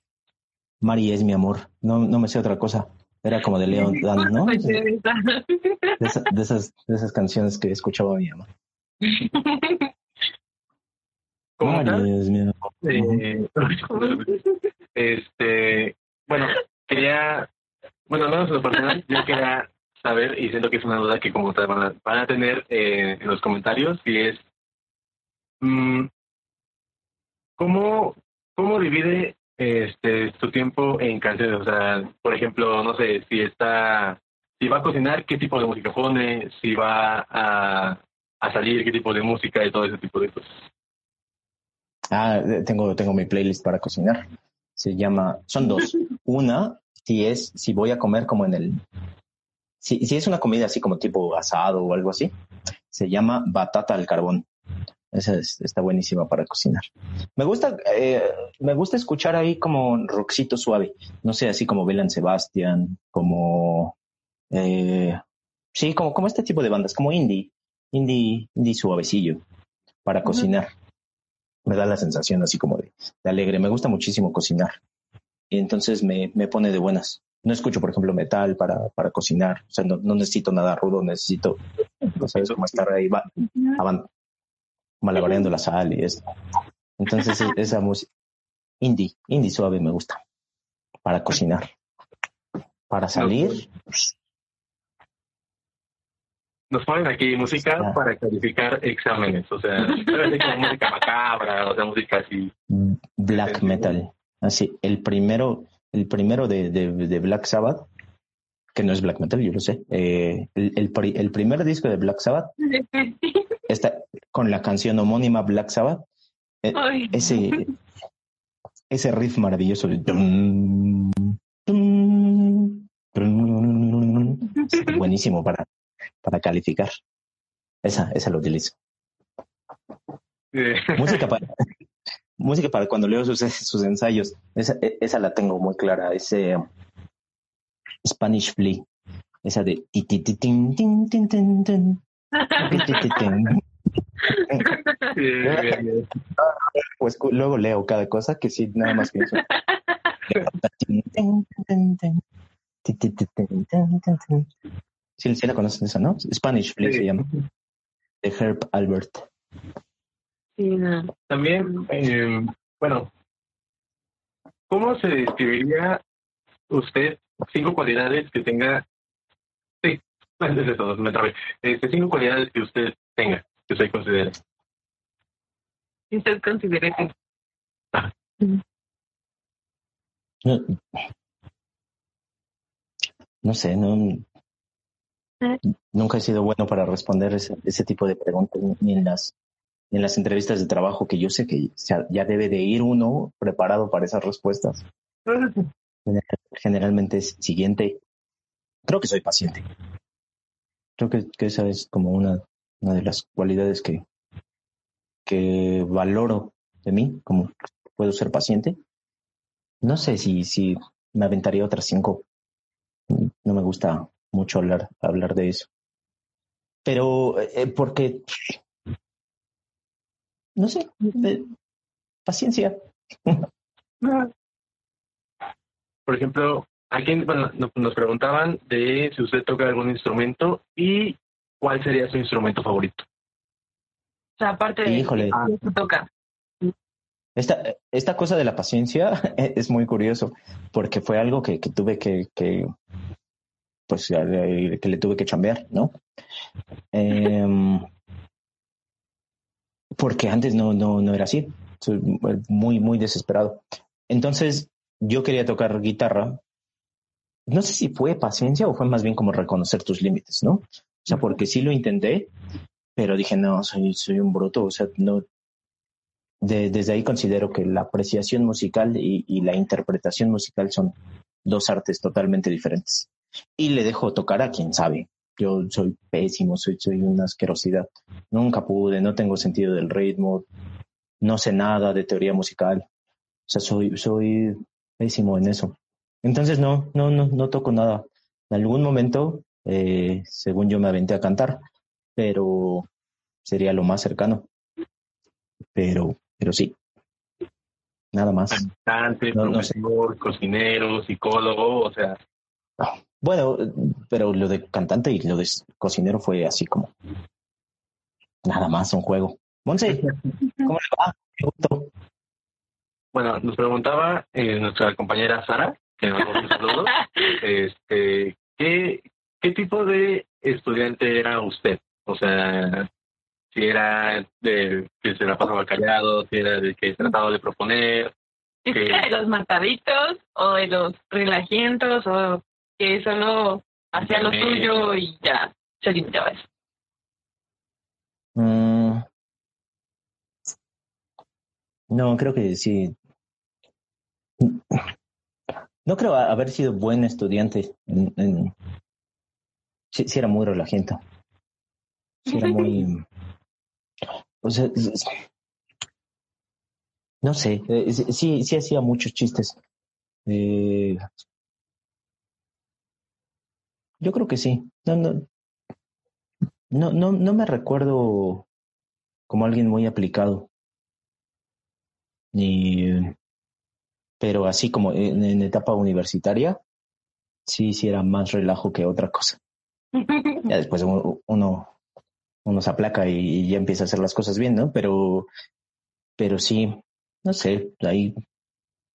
Mari es mi amor. No, no me sé otra cosa. Era como de León Dan, ¿no? De, esas, de esas canciones que escuchaba mi mamá. Es mi amor. Eh, este, bueno, quería, bueno, menos en lo personal, yo quería saber, y siento que es una duda que como van a, van a tener eh, en los comentarios, y es, mm, ¿cómo, ¿cómo divide este tu tiempo en canciones? O sea, por ejemplo, no sé, si está, si va a cocinar, ¿qué tipo de música pone? Si va a, a salir, ¿qué tipo de música y todo ese tipo de cosas? Ah, tengo, tengo mi playlist para cocinar. Se llama, son dos. Una, si es, si voy a comer como en el, si, si es una comida así como tipo asado o algo así, se llama batata al carbón. Esa está buenísima para cocinar. Me gusta, eh, me gusta escuchar ahí como roxito suave. No sé, así como Belan Sebastian, como, eh, sí, como, como este tipo de bandas, como indie, indie, indie suavecillo para cocinar. Me da la sensación así como de, de, alegre. Me gusta muchísimo cocinar. Y entonces me, me pone de buenas. No escucho, por ejemplo, metal para, para cocinar. O sea, no, no necesito nada rudo, necesito, no sabes cómo estar ahí, va, malabareando la sal y eso. Entonces, e-, esa música indie, indie suave me gusta para cocinar. Para salir. Nos ponen aquí música ah. para calificar exámenes, o sea, música macabra, o sea, música así. Black metal. Así, el primero, el primero de, de, de Black Sabbath que no es black metal, yo lo sé. Eh, el, el, primer disco de Black Sabbath está con la canción homónima Black Sabbath. Eh, ese, ese riff maravilloso buenísimo para, para calificar. Esa, esa lo utilizo. música para música para cuando leo sus, sus ensayos. Esa, esa la tengo muy clara. Ese Spanish Flea. Esa de Pues luego leo cada cosa que sí, nada más pienso. Sí, sí la conocen esa, ¿no? Spanish Flea se llama. De Herb Albert. También, eh, bueno, ¿cómo se describiría usted cinco cualidades que tenga. Sí, es eso, me trabé. Este, cinco cualidades que usted tenga, que usted considere. Que usted considere que. Ah. No, no sé, no. Nunca he sido bueno para responder ese, ese tipo de preguntas, ni en las en las entrevistas de trabajo, que yo sé que ya debe de ir uno preparado para esas respuestas generalmente es siguiente. Creo que soy paciente. Creo que, esa es como una, una de las cualidades que, que valoro de mí, como puedo ser paciente. No sé si, si me aventaría otras cinco. No me gusta mucho hablar, hablar de eso. Pero eh, porque no sé, paciencia. Por ejemplo, aquí bueno, nos preguntaban de si usted toca algún instrumento y cuál sería su instrumento favorito. O sea, aparte de Híjole. que toca. Esta, esta cosa de la paciencia es muy curioso porque fue algo que, que tuve que, que, pues, que le tuve que chambear, ¿no? Em, porque antes no, no, no era así. Soy muy, muy desesperado. Entonces, yo quería tocar guitarra. No sé si fue paciencia o fue más bien como reconocer tus límites, ¿no? O sea, porque sí lo intenté, pero dije, no, soy, un bruto. O sea, no. De, desde ahí considero que la apreciación musical y la interpretación musical son dos artes totalmente diferentes. Y le dejo tocar a quien sabe. Yo soy pésimo, soy, soy una asquerosidad. Nunca pude, no tengo sentido del ritmo, no sé nada de teoría musical. O sea, soy, soy pésimo en eso. Entonces no, no, no, no toco nada. En algún momento, eh, según yo me aventé a cantar, pero sería lo más cercano. Pero, pero sí. Nada más. Cantante, no, cocinero, psicólogo, o sea. Bueno, pero lo de cantante y lo de cocinero fue así como nada más un juego. Monse, ¿cómo le va? Bueno, nos preguntaba eh, nuestra compañera Sara, que nos un saludo, este, ¿qué, ¿qué tipo de estudiante era usted? O sea, si era de que se la pasaba callado, si era de que trataba de proponer. Que... ¿De los mataditos o de los relajientos o que solo hacía lo suyo y ya se limitaba eso? Mm. No, creo que sí. No creo haber sido buen estudiante. En, en... Sí, sí, era muy relajante. Sí, era muy. O sea, no sé, sí, sí hacía muchos chistes. Eh, yo creo que sí. No, no, no, no, no me recuerdo como alguien muy aplicado. Ni, pero así como en, en, etapa universitaria, sí, sí era más relajo que otra cosa. Ya después uno, uno, uno se aplaca y, y, ya empieza a hacer las cosas bien, ¿no? Pero, pero sí, no sé, ahí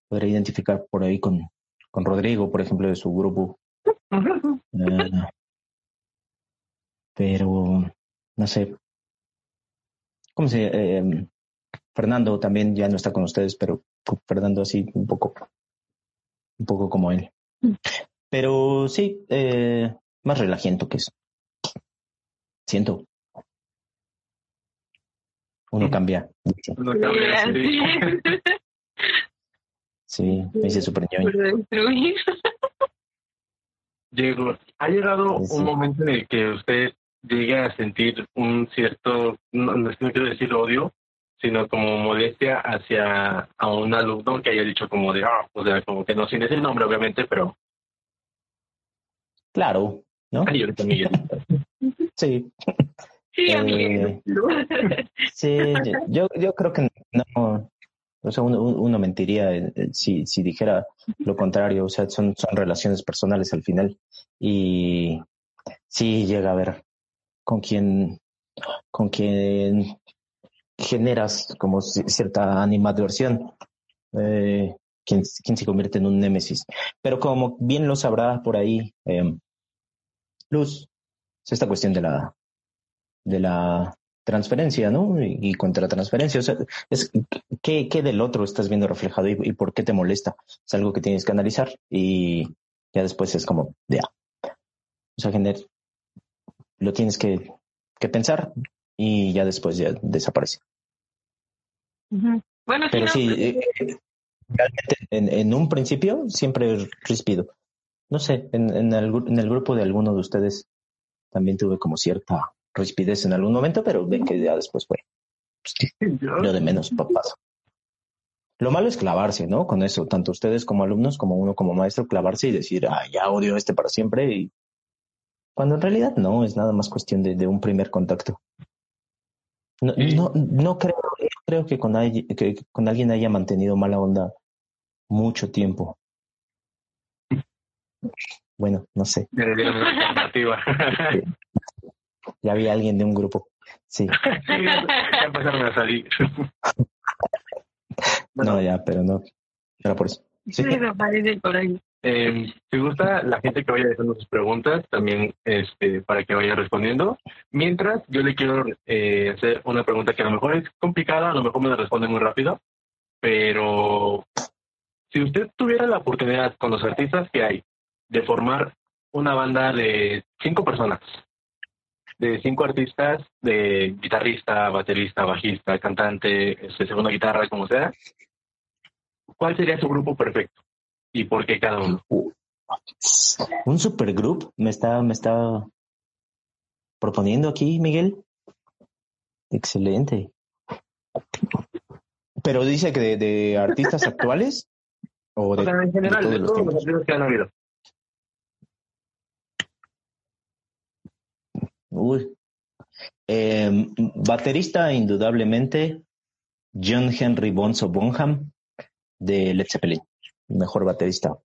podría identificar por ahí con, con Rodrigo, por ejemplo, de su grupo. Uh, pero, no sé. ¿Cómo se eh, Fernando también ya no está con ustedes, pero Fernando así un poco, un poco como él. Pero sí, eh, más relajiento que eso. Siento. Uno cambia. Uno cambia. Sí, me hice súper Llegó, ha llegado sí, sí. un momento en el que usted llegue a sentir un cierto, no, no quiero decir odio, sino como modestia hacia a un alumno que haya dicho como de, ah, o sea, como que no sin el nombre, obviamente, pero... Claro, ¿no? Ay, ahorita Miguel. sí. Sí, eh, sí, yo, yo creo que no, o sea, uno, uno mentiría si, si dijera lo contrario, o sea, son, son relaciones personales al final. Y sí llega a ver con quien, con quien generas como cierta animadversión, eh, quien, quien se convierte en un némesis. Pero como bien lo sabrá por ahí, eh, Luz, es esta cuestión de la, de la transferencia, ¿no? Y, y transferencia. O sea, es ¿qué, qué del otro estás viendo reflejado y, y, por qué te molesta. Es algo que tienes que analizar y ya después es como, ya. O sea, gener, lo tienes que, que pensar y ya después ya desaparece. Uh -huh. Bueno, pero si no, sí, eh, realmente en, en, un principio siempre rispido. No sé, en, en, el, en el grupo de alguno de ustedes también tuve como cierta rispidez en algún momento, pero ven que ya después fue pues, lo de menos papazo. Lo malo es clavarse, ¿no? Con eso, tanto ustedes como alumnos, como uno como maestro, clavarse y decir, ah, ya odio este para siempre. Y cuando en realidad no, es nada más cuestión de, de un primer contacto. No, no, no creo, creo que con, que con alguien haya mantenido mala onda mucho tiempo. Bueno, no sé. Ya había alguien de un grupo. Sí. ya empezaron a salir. no, ya, pero no. Era por eso. Sí, por ahí. Eh, si gusta, la gente que vaya haciendo sus preguntas, también este, para que vaya respondiendo. Mientras, yo le quiero eh, hacer una pregunta que a lo mejor es complicada, a lo mejor me la responde muy rápido, pero si usted tuviera la oportunidad con los artistas que hay de formar una banda de cinco personas, de cinco artistas, de guitarrista, baterista, bajista, cantante, este, segunda guitarra, como sea, ¿cuál sería su grupo perfecto? ¿Y por qué cada uno? Un supergroup me está, me está proponiendo aquí, Miguel. Excelente. Pero dice que de, artistas actuales o de, en general, de todos, los, artistas que han habido. Uy. Em, baterista, indudablemente, John Henry Bonzo Bonham de Led Zeppelin mejor baterista.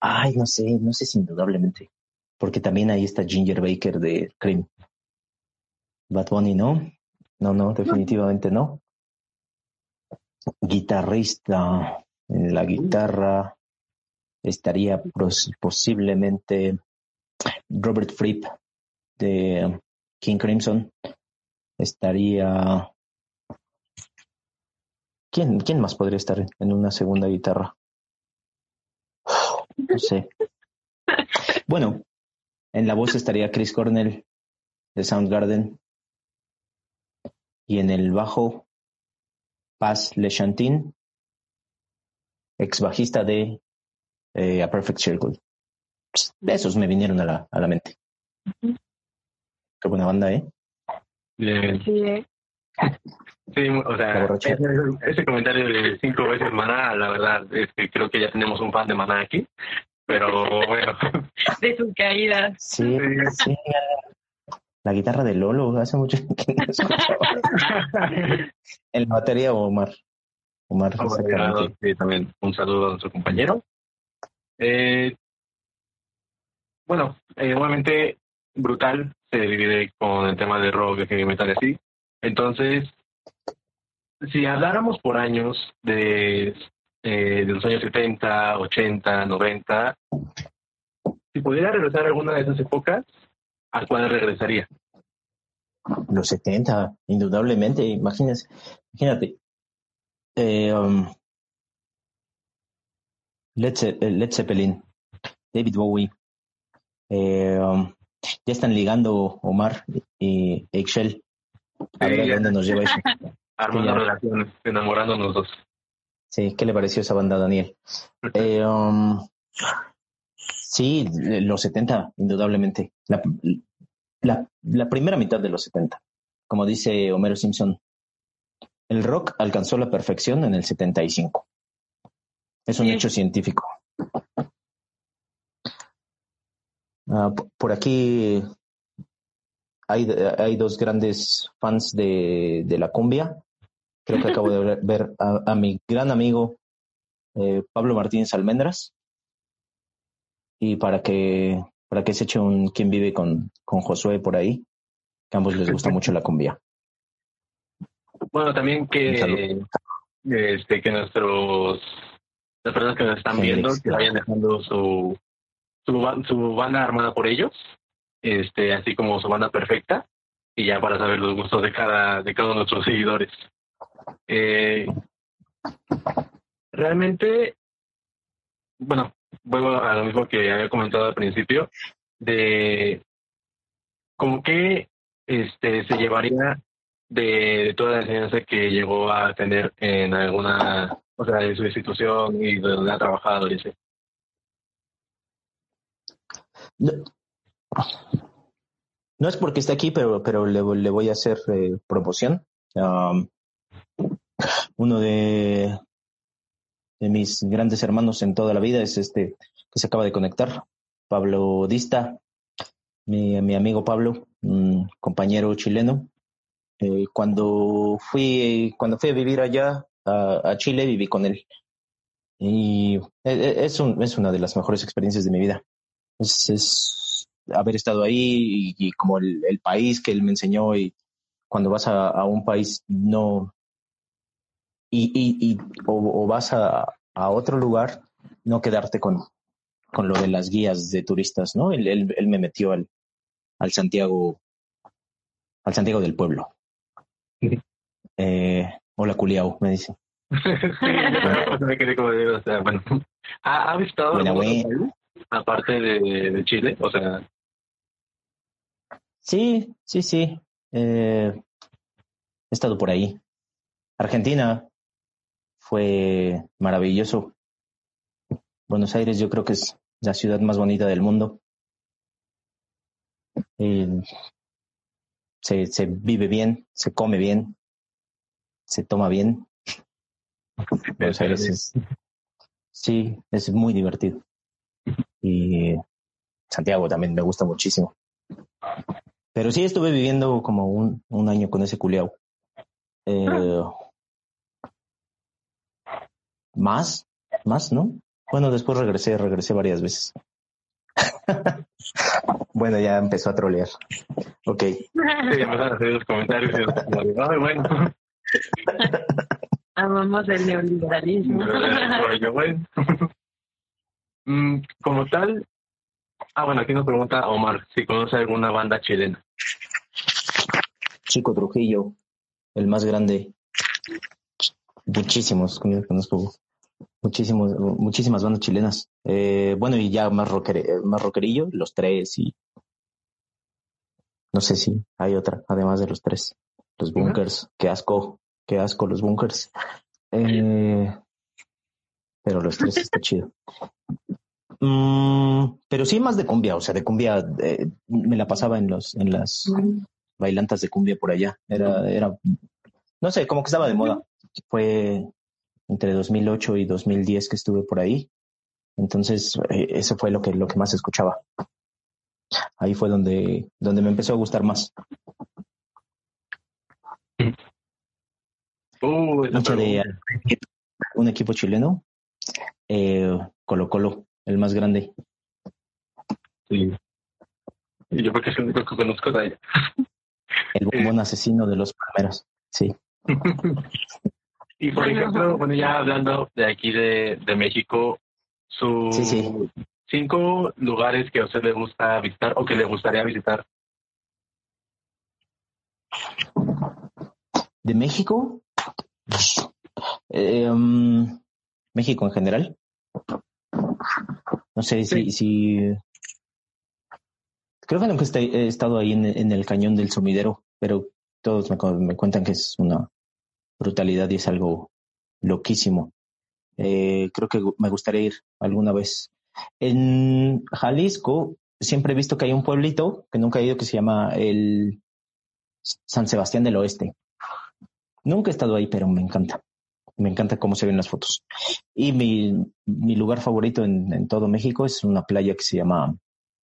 Ay, no sé, no sé si indudablemente. Porque también ahí está Ginger Baker de Cream. Bad Bunny, ¿no? No, no, definitivamente no. Guitarrista. En la guitarra estaría posiblemente Robert Fripp de King Crimson. Estaría. ¿Quién, ¿Quién más podría estar en una segunda guitarra? No sé. Bueno, en la voz estaría Chris Cornell de Soundgarden. Y en el bajo, Paz LeChantin, ex bajista de eh, A Perfect Circle. Esos me vinieron a la, a la mente. Qué buena banda, ¿eh? Sí. Sí, o sea, ese, comentario de cinco veces Maná, la verdad es que creo que ya tenemos un fan de Maná aquí, pero bueno. De sus caídas. Sí, sí. La guitarra de Lolo, hace mucho que no escuchaba. El batería Omar. Omar, sí, también un saludo a nuestro compañero. Eh, bueno, eh, obviamente Brutal se divide con el tema de rock, de heavy metal así. Entonces, si habláramos por años de, eh, de los años 70, 80, 90, si pudiera regresar a alguna de esas épocas, ¿a cuál regresaría? Los 70, indudablemente, imagínese, imagínate. Eh, um, Led, Zeppelin, David Bowie, eh, um, ya están ligando Omar y Excel a ver a dónde nos lleva eso. Armando relaciones, enamorándonos dos. Sí, ¿qué le pareció esa banda, Daniel? Eh, um, sí, los 70, indudablemente. La, la, la, primera mitad de los 70. Como dice Homero Simpson, el rock alcanzó la perfección en el 75. Es un hecho científico. Uh, por aquí hay, hay dos grandes fans de, de la cumbia. Creo que acabo de ver a, mi gran amigo eh, Pablo Martínez Almendras. Y para que, para que se eche un quien vive con, con Josué por ahí, que a ambos les gusta mucho la cumbia. Bueno, también que, este, que nuestros, las personas que nos están viendo, que vayan dejando su, su, su banda armada por ellos este, así como su banda perfecta, y ya para saber los gustos de cada, de cada uno de nuestros seguidores. Eh, realmente, bueno, vuelvo a lo mismo que había comentado al principio, de como que este se llevaría de, toda la enseñanza que llegó a tener en alguna, o sea, de su institución y de donde ha trabajado, dice. No es porque esté aquí, pero, pero le, le voy a hacer eh, promoción. uno de, mis grandes hermanos en toda la vida es este que se acaba de conectar, Pablo Dista, mi, mi amigo Pablo, compañero chileno, Eh, cuando fui cuando fui a vivir allá a, Chile viví con él y e, e, es, un, es una de las mejores experiencias de mi vida. Es, es haber estado ahí y, como el, el, país que él me enseñó y cuando vas a, a un país no y, y, y o, vas a, a, otro lugar no quedarte con, con lo de las guías de turistas, ¿no? Él, él, él me metió al, al Santiago al Santiago del pueblo. Eh, hola Culiao, me dice. bueno, ¿ha, visitado aparte de, de, Chile? O sea, sí, sí, sí. Eh, he estado por ahí. Argentina fue maravilloso. Buenos Aires yo creo que es la ciudad más bonita del mundo. se, se vive bien, se come bien, se toma bien. Buenos Aires es, sí, es muy divertido. Y Santiago también me gusta muchísimo. Pero sí estuve viviendo como un, un año con ese culiao. Eh, más, más, ¿no? Bueno, después regresé, regresé varias veces. bueno, ya empezó a trolear. Ok. Sí, empezaron a hacer los comentarios y Ay, bueno. Amamos el neoliberalismo. Mm, como tal, ah, bueno, aquí nos pregunta Omar si conoce alguna banda chilena. Chico Trujillo, el más grande. Muchísimos, conozco muchísimos, muchísimas bandas chilenas. Eh, bueno, y ya más, rocker, más rockerillo, los tres y no sé si hay otra, además de los tres. Los bunkers, qué asco, qué asco los bunkers. Eh, pero los tres está chido. Mm, pero sí más de cumbia, o sea, de cumbia eh, me la pasaba en los en las bailantas de cumbia por allá. Era era no sé, como que estaba de moda. Fue entre 2008 y 2010 que estuve por ahí. Entonces, eh, eso fue lo que lo que más escuchaba. Ahí fue donde donde me empezó a gustar más. Uh, de un equipo chileno, eh, Colo Colo, el más grande. Sí. Yo creo que es el único que conozco de ahí. El bombón asesino de los primeros, sí. y por ejemplo, bueno, ya hablando de aquí de, de México, sus cinco lugares que a usted le gusta visitar o que le gustaría visitar. ¿De México? Eh, um, México en general. No sé si, si... Creo que nunca he estado ahí en, el cañón del sumidero, pero todos me, cuentan que es una brutalidad y es algo loquísimo. Eh, creo que me gustaría ir alguna vez. En Jalisco siempre he visto que hay un pueblito que nunca he ido que se llama el San Sebastián del Oeste. Nunca he estado ahí, pero me encanta. Me encanta cómo se ven las fotos. Y mi, mi lugar favorito en, en, todo México es una playa que se llama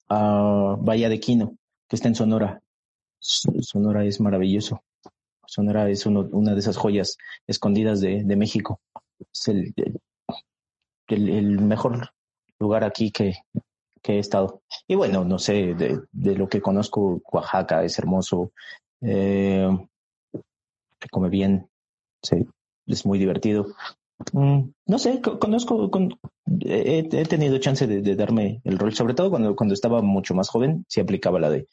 uh, Bahía de Quino, que está en Sonora. Sonora es maravilloso. Sonora es uno, una de esas joyas escondidas de, de México. Es el, el, mejor lugar aquí que, que he estado. Y bueno, no sé, de, de lo que conozco, Oaxaca es hermoso. Eh, come bien, sí, es muy divertido. Mm, no sé, conozco, con, he, tenido chance de, darme el rol, sobre todo cuando, cuando estaba mucho más joven, sí aplicaba la de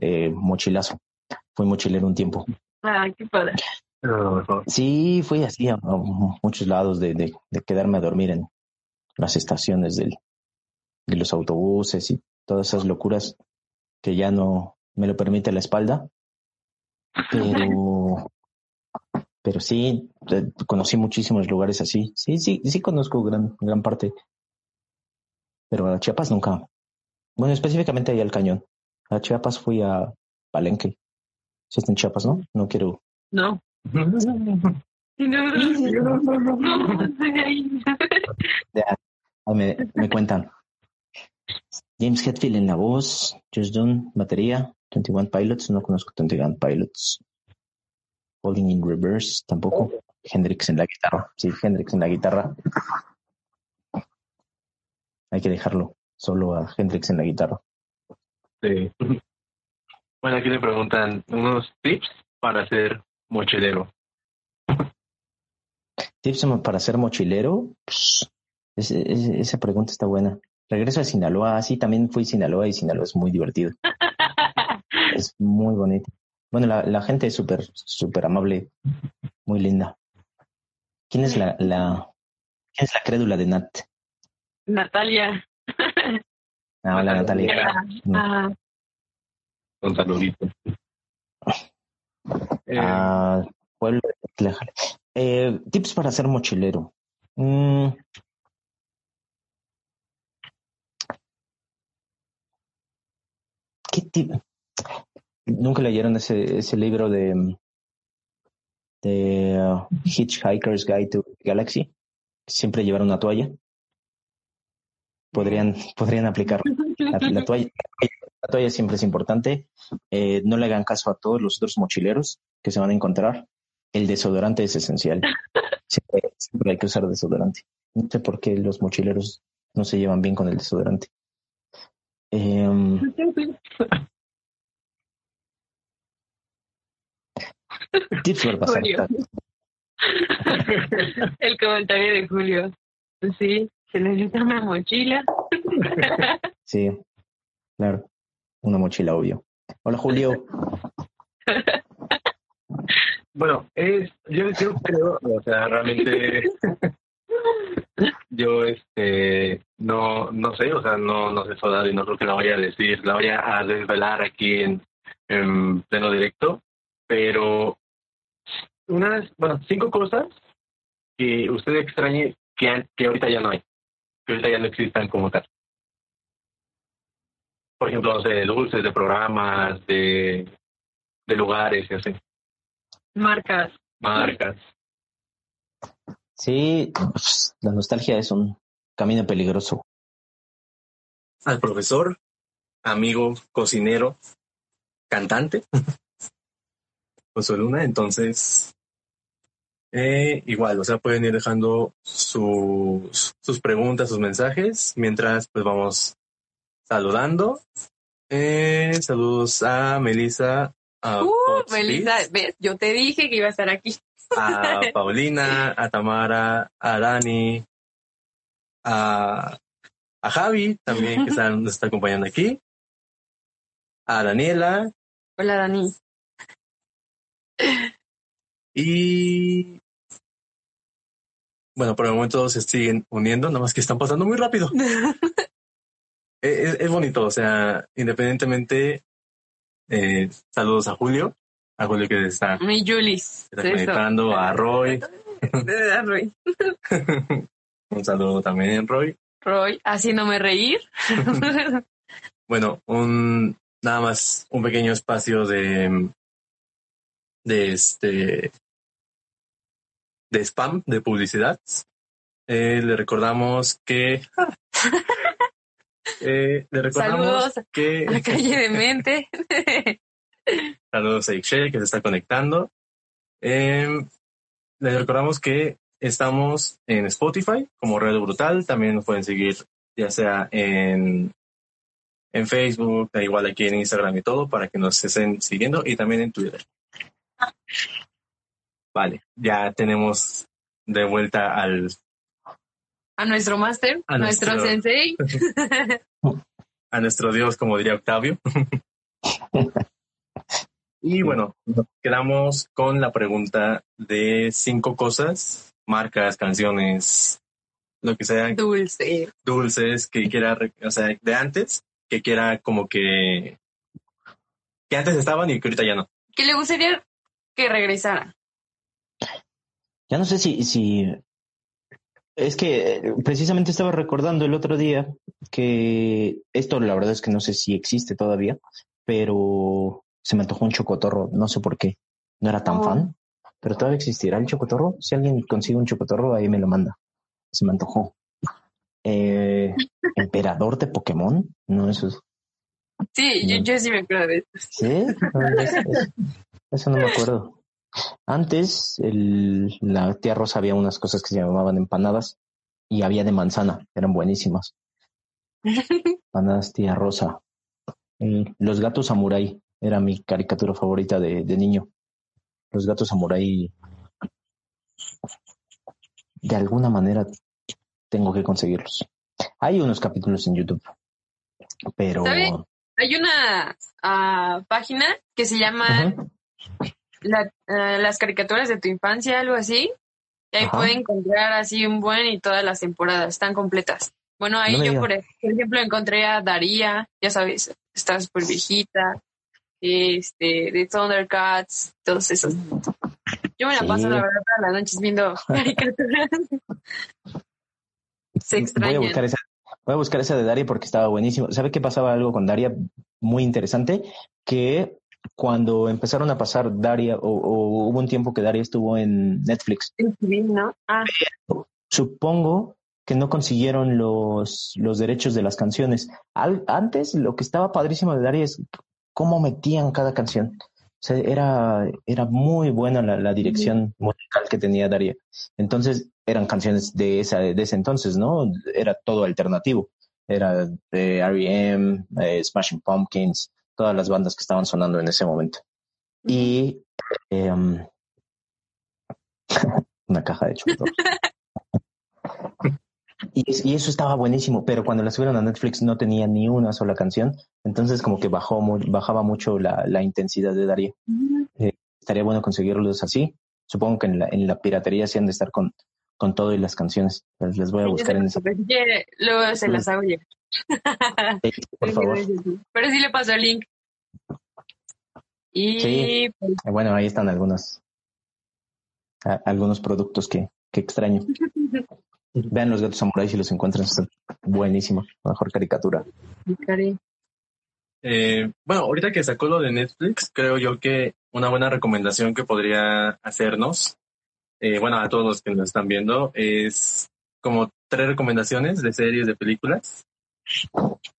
eh, mochilazo. Fui mochilero un tiempo. Ah, qué padre. Sí, fui así a, muchos lados de, de, de, quedarme a dormir en las estaciones del, de los autobuses y todas esas locuras que ya no me lo permite la espalda. Pero pero sí, eh, conocí muchísimos lugares así. Sí, sí, sí conozco gran, gran parte. Pero a Chiapas nunca. Bueno, específicamente ahí al cañón. A Chiapas fui a Palenque. Si está en Chiapas, ¿no? No quiero. No. me, me cuentan. James Hetfield en la voz, Just Done, batería, 21 Pilots, no conozco 21 Pilots. Falling in Reverse tampoco. Hendrix en la guitarra. Sí, Hendrix en la guitarra. Hay que dejarlo solo a Hendrix en la guitarra. Sí. Bueno, aquí le preguntan unos tips para ser mochilero. Tips para ser mochilero. Pues, esa pregunta está buena. Regreso a Sinaloa. Sí, también fui a Sinaloa y Sinaloa es muy divertido. es muy bonito. Bueno, la, la gente es súper, súper amable, muy linda. ¿Quién es la, la, quién es la crédula de Nat? Natalia. Ah, hola Natalia. Ah. Un saludito. Ah, pueblo de eh, tips para ser mochilero. Mm. ¿Qué tip? ¿Nunca leyeron ese, ese libro de, de uh, Hitchhiker's Guide to Galaxy? Siempre llevar una toalla. Podrían, podrían aplicarlo. La, toalla, la toalla siempre es importante. Eh, no le hagan caso a todos los otros mochileros que se van a encontrar. El desodorante es esencial. Siempre, hay que usar desodorante. No sé por qué los mochileros no se llevan bien con el desodorante. Eh, Tips para pasar. El comentario de Julio. Sí, se necesita una mochila. Sí, claro. Una mochila, obvio. Hola, Julio. Bueno, es, yo, yo creo, o sea, realmente yo este no no sé, o sea, no no sé soldar y no creo que la vaya a decir, la vaya a desvelar aquí en, en pleno directo, pero unas, bueno, cinco cosas que usted extrañe que, que ahorita ya no hay, que ahorita ya no existan como tal. Por ejemplo, no sé, de dulces, de programas, de, de lugares y así. Marcas. Marcas. Sí, la nostalgia es un camino peligroso. Al profesor, amigo, cocinero, cantante, José Luna. Entonces, eh, igual, o sea, pueden ir dejando sus, sus preguntas, sus mensajes, mientras pues vamos saludando. Eh, saludos a Melissa. A uh, Melissa, ves, yo te dije que iba a estar aquí. A Paulina, a Tamara, a Dani, a, a Javi también que está, nos está acompañando aquí, a Daniela. Hola Dani. Y bueno, por el momento se siguen uniendo, nada más que están pasando muy rápido. es, es, bonito, o sea, independientemente, eh, saludos a Julio, a Julio que está, Mi Julis. está conectando, a Roy. a Roy. un saludo también, Roy. Roy, haciéndome reír. bueno, un nada más un pequeño espacio de de este de spam, de publicidad. Eh, le recordamos que eh, le recordamos Saludos que a Calle de Mente. saludos a Ixchel que se está conectando. Eh, les recordamos que estamos en Spotify como Red Brutal. También nos pueden seguir ya sea en, en Facebook, da igual aquí en Instagram y todo, para que nos estén siguiendo y también en Twitter. Vale, ya tenemos de vuelta al... A nuestro máster, A nuestro, nuestro- sensei. a nuestro Dios, como diría Octavio. y bueno, nos quedamos con la pregunta de cinco cosas, marcas, canciones, lo que sea, Dulce. dulces que quiera, o sea, de antes, que quiera como que, que antes estaban y que ahorita ya no. Que le gustaría que regresara. Ya no sé si, si es que eh, precisamente estaba recordando el otro día que esto la verdad es que no sé si existe todavía, pero se me antojó un chocotorro, no sé por qué. No era tan Oh. fan, pero todavía existirá el chocotorro. Si alguien consigue un chocotorro, ahí me lo manda. Se me antojó. Eh, Emperador de Pokémon, no, eso es. Sí, yo, yo sí me acuerdo de eso. ¿Sí? No, es- es- eso no me acuerdo. Antes, el, la tía Rosa había unas cosas que se llamaban empanadas y había de manzana, eran buenísimas. Empanadas tía Rosa. Mm, Los gatos samurai era mi caricatura favorita de, de niño. Los gatos samurai, de alguna manera, tengo que conseguirlos. Hay unos capítulos en YouTube, pero... ¿Sabe? Hay una ah, página que se llama. La- ah, Las caricaturas de tu infancia, algo así. Y ahí Ajá. puede encontrar así un buen y todas las temporadas están completas. Bueno, ahí No yo, por, ej- por ejemplo, encontré a Daría, ya sabes, está súper viejita, este, de Thundercats, todos esos. Yo me la Sí. paso, la verdad, todas las noches viendo caricaturas. Se Voy a buscar esa, voy a buscar esa de Daria porque estaba buenísimo. ¿Sabe qué pasaba algo con Daria muy interesante? Que cuando empezaron a pasar Daria, o, o hubo un tiempo que Daria estuvo en Netflix. Ah, supongo que no consiguieron los, los derechos de las canciones. Al- antes, lo que estaba padrísimo de Daria es cómo metían cada canción. O sea, era, era muy buena la, la dirección musical que tenía Daria. Entonces, eran canciones de, esa, de ese entonces, ¿no? Era todo alternativo. Era de R.E.M., eh, Smashing Pumpkins, todas las bandas que estaban sonando en ese momento. Y em, una caja de churros. Y, es- y eso estaba buenísimo, pero cuando la subieron a Netflix no tenía ni una sola canción, entonces como que bajó bajaba mucho la, la intensidad de Daria. Estaría bueno conseguirlos así. Supongo que en la, en la piratería sí han de estar con, con todo y las canciones. Les voy a buscar en esa. Luego se las hago llegar. Sí, por favor. Pero sí le paso el link. Y Sí. Eh, Bueno, ahí están algunos, a- algunos productos que, que extraño. Vean los gatos samuráis si los encuentran, están buenísimos. Mejor caricatura. Eh, bueno, ahorita que sacó lo de Netflix, creo yo que una buena recomendación que podría hacernos, eh, bueno, a todos los que nos están viendo, es como tres recomendaciones de series, de películas.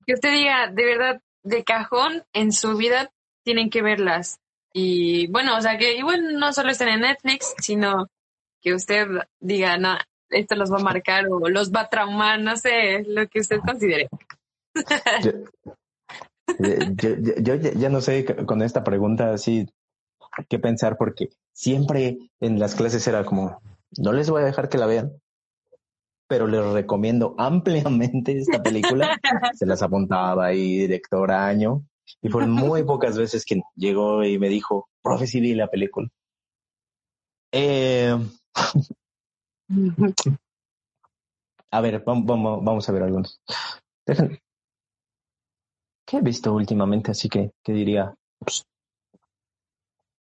Que usted diga, de verdad, de cajón, en su vida tienen que verlas. Y bueno, o sea, que igual no solo estén en Netflix, sino que usted diga, no, esto los va a marcar o los va a traumar, no sé, lo que usted considere. Yo, yo, yo- yo ya- no sé con esta pregunta así qué pensar porque siempre en las clases era como, no les voy a dejar que la vean, pero les recomiendo ampliamente esta película. Se las apuntaba ahí director año y fueron muy pocas veces que llegó y me dijo, profe, sí vi la película. Eh, a ver, vamos, vamos, vamos a ver algunos. ¿Qué he visto últimamente? Así que, que diría, "Ups,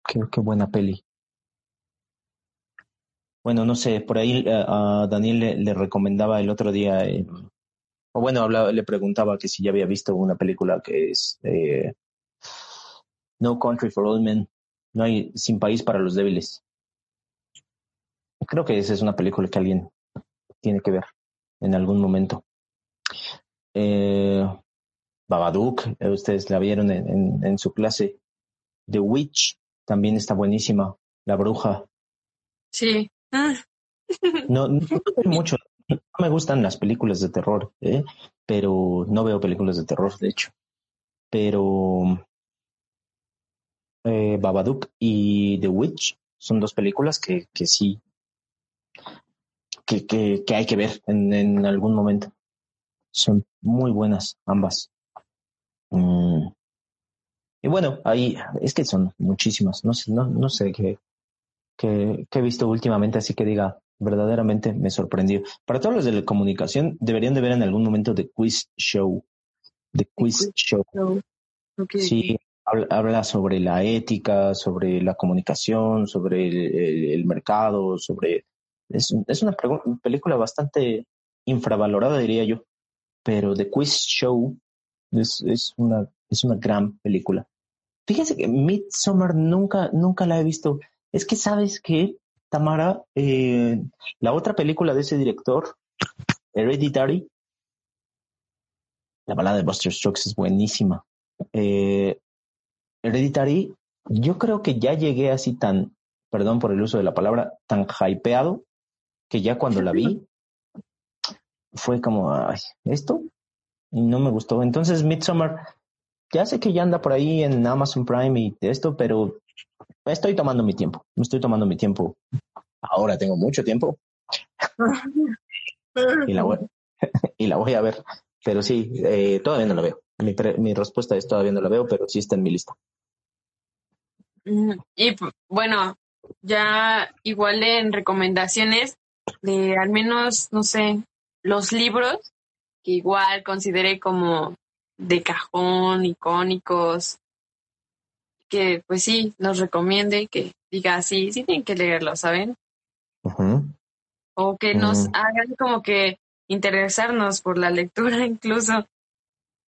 qué, qué buena peli. Bueno, no sé, por ahí eh, a Daniel le, recomendaba el otro día, eh, o bueno, hablaba, le preguntaba que si ya había visto una película que es eh, No Country for Old Men, No hay Sin País para los Débiles. Creo que esa es una película que alguien tiene que ver en algún momento. Eh, Babadook, ustedes la vieron en, en, en su clase. The Witch también está buenísima. La bruja. Sí. Ah, No, no, mucho. No me gustan las películas de terror, ¿eh? pero no veo películas de terror, de hecho. Pero eh, Babadook y The Witch son dos películas que, que sí, que, que, que hay que ver en, en algún momento. Son muy buenas ambas. Mm. Y bueno, ahí es que son muchísimas. No sé, no, no sé qué, qué, qué he visto últimamente, así que diga, verdaderamente me sorprendió. Para todos los de la comunicación, deberían de ver en algún momento The Quiz Show. The Quiz Quiz Show. no. Ok. Sí, habla, habla sobre la ética, sobre la comunicación, sobre el, el- el mercado, sobre... Es, es una película bastante infravalorada, diría yo, pero The Quiz Show es, es, una, es una gran película. Fíjense que Midsommar nunca, nunca la he visto. Es que sabes que, Tamara, eh, la otra película de ese director, Hereditary, la balada de Buster Strokes es buenísima. Eh, Hereditary, yo creo que ya llegué así tan, perdón por el uso de la palabra, tan hypeado que ya cuando la vi fue como, ay, ¿esto? Y no me gustó. Entonces, Midsommar, ya sé que ya anda por ahí en Amazon Prime y esto, pero estoy tomando mi tiempo. Me estoy tomando mi tiempo. Ahora tengo mucho tiempo. y, la voy, a ver. Pero sí, eh, todavía no la veo. Mi, mi respuesta es todavía no la veo, pero sí está en mi lista. Mm, y bueno, ya igual en recomendaciones de al menos, no sé, los libros que igual consideré como de cajón, icónicos, que pues sí, nos recomiende, que diga, sí, sí tienen que leerlo, ¿saben? O que nos mm. hagan como que interesarnos por la lectura incluso,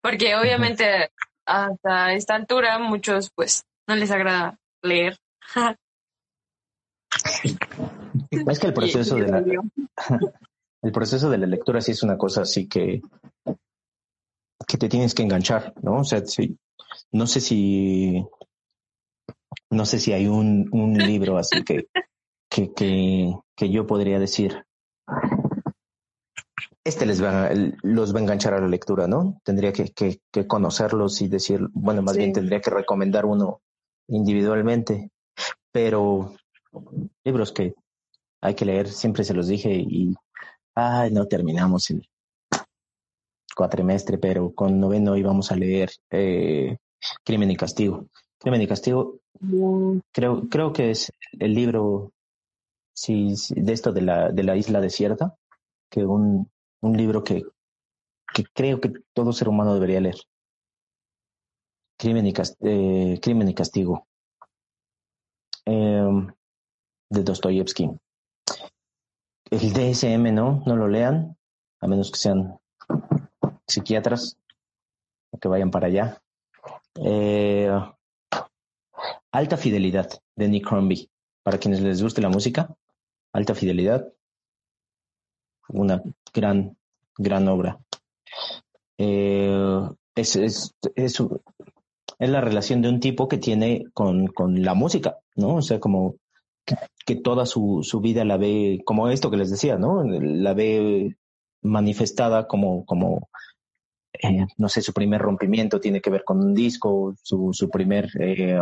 porque obviamente hasta esta altura muchos pues no les agrada leer. es que el proceso de la, el proceso de la lectura sí es una cosa así que que te tienes que enganchar, ¿no? O sea, sí, no sé si no sé si hay un, un libro así que, que, que, que yo podría decir este les va, los va a enganchar a la lectura, ¿no? Tendría que, que, conocerlos y decir, bueno, más bien tendría que recomendar uno individualmente, pero libros que hay que leer, siempre se los dije y, ay, no terminamos el cuatrimestre, pero con noveno íbamos a leer eh, Crimen y Castigo. Crimen y Castigo. Creo, creo que es el libro sí, de esto de la, de la isla desierta, que un, un libro que, que creo que todo ser humano debería leer. Crimen y, eh, Crimen y Castigo. Em, de Dostoyevsky. El DSM, ¿no? No lo lean, a menos que sean psiquiatras que vayan para allá. Eh, Alta Fidelidad de Nick Crombie. Para quienes les guste la música, Alta Fidelidad. Una gran, gran obra. Eh, es, es, es, es, la relación de un tipo que tiene con, con la música, ¿no? O sea, como que, toda su, su, vida la ve, como esto que les decía, ¿no? La ve manifestada como, como eh, no sé, su primer rompimiento tiene que ver con un disco, su, su primer, eh,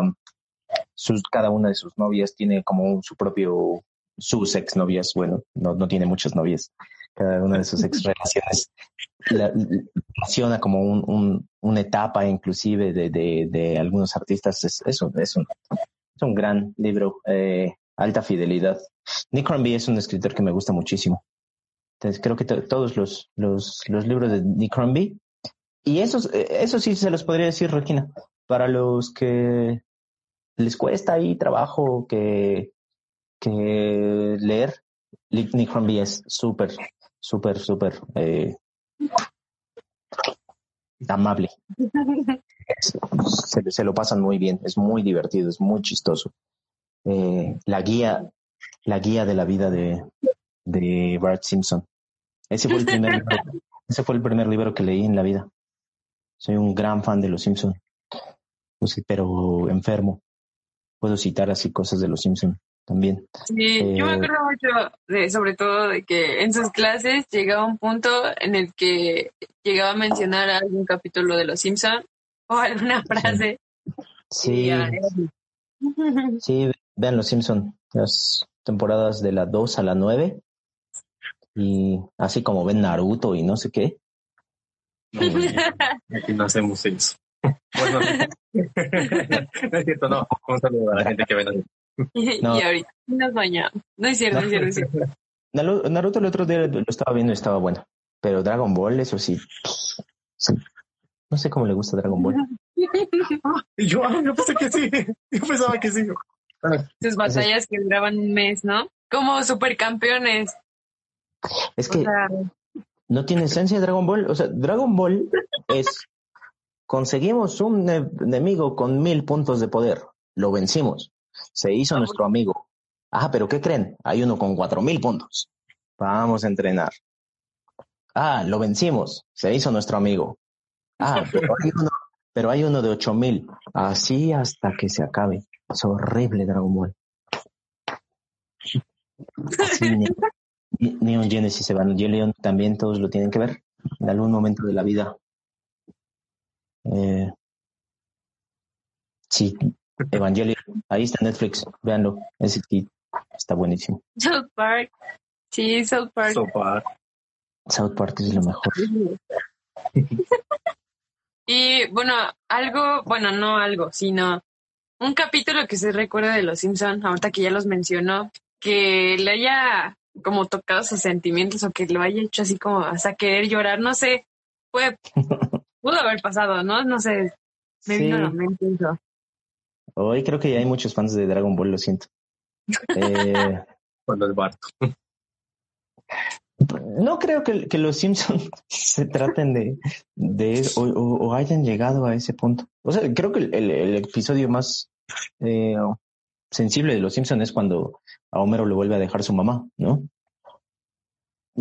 sus, cada una de sus novias tiene como su propio, sus ex novias, bueno, no, no tiene muchas novias, cada una de sus ex relaciones la, relaciona como un, un, una etapa inclusive de, de, de algunos artistas, es, es, un, es, un, es un gran libro, eh, alta fidelidad. Nick Hornby es un escritor que me gusta muchísimo. Entonces creo que todos los, los, los libros de Nick Hornby y eso, eso sí se los podría decir, Regina, para los que les cuesta ahí trabajo que, que leer, Nick Hornby es súper, súper, súper eh, amable. Se, se, lo pasan muy bien, es muy divertido, es muy chistoso. Eh, la guía, la guía de la vida de, de Bart Simpson. Ese fue el primer ese fue el primer libro que leí en la vida. Soy un gran fan de Los Simpson, pero enfermo. Puedo citar así cosas de Los Simpson también. Sí, yo me eh, acuerdo mucho de, sobre todo de que en sus clases llegaba un punto en el que llegaba a mencionar algún capítulo de Los Simpson o alguna frase. Sí. Sí, vean Los Simpson, las temporadas de la 2 a la 9 y así como ven Naruto y no sé qué. No, aquí no hacemos eso. Bueno, no es cierto, no. Un saludo a la gente que ven Y, no. y ahorita nos bañamos. No es cierto, no es cierto, es cierto. Naruto el otro día lo estaba viendo y estaba bueno. Pero Dragon Ball, eso sí. No sé cómo le gusta Dragon Ball. yo, yo pensé que sí. Yo pensaba que sí. Sus batallas que duraban un mes, ¿no? Como supercampeones. Es que no tiene esencia Dragon Ball. O sea, Dragon Ball es conseguimos un enemigo con mil puntos de poder. Lo vencimos. Se hizo ah, nuestro amigo. Ah, pero ¿qué creen? Hay uno con cuatro mil puntos. Vamos a entrenar. Ah, lo vencimos. Se hizo nuestro amigo. Ah, pero hay uno, pero hay uno de ocho mil. Así hasta que se acabe. Es horrible Dragon Ball. Sí, Neon Genesis Evangelion también todos lo tienen que ver en algún momento de la vida. Eh, sí, Evangelion, ahí está Netflix, véanlo, ese está buenísimo. South Park, sí, South Park. South Park. South Park es lo mejor. y bueno, algo, bueno, no algo, sino un capítulo que se recuerda de Los Simpson, ahorita que ya los mencionó, que le haya como tocado sus sentimientos o que lo haya hecho así como hasta querer llorar, no sé, fue, pudo haber pasado, ¿no? No sé, me vino a la mente eso. Hoy creo que ya hay muchos fans de Dragon Ball, lo siento. Eh, Cuando el barco. No creo que, que los Simpsons se traten de, de o, o, hayan llegado a ese punto. O sea, creo que el, el, episodio más eh, sensible de los Simpsons es cuando a Homero le vuelve a dejar su mamá, ¿no?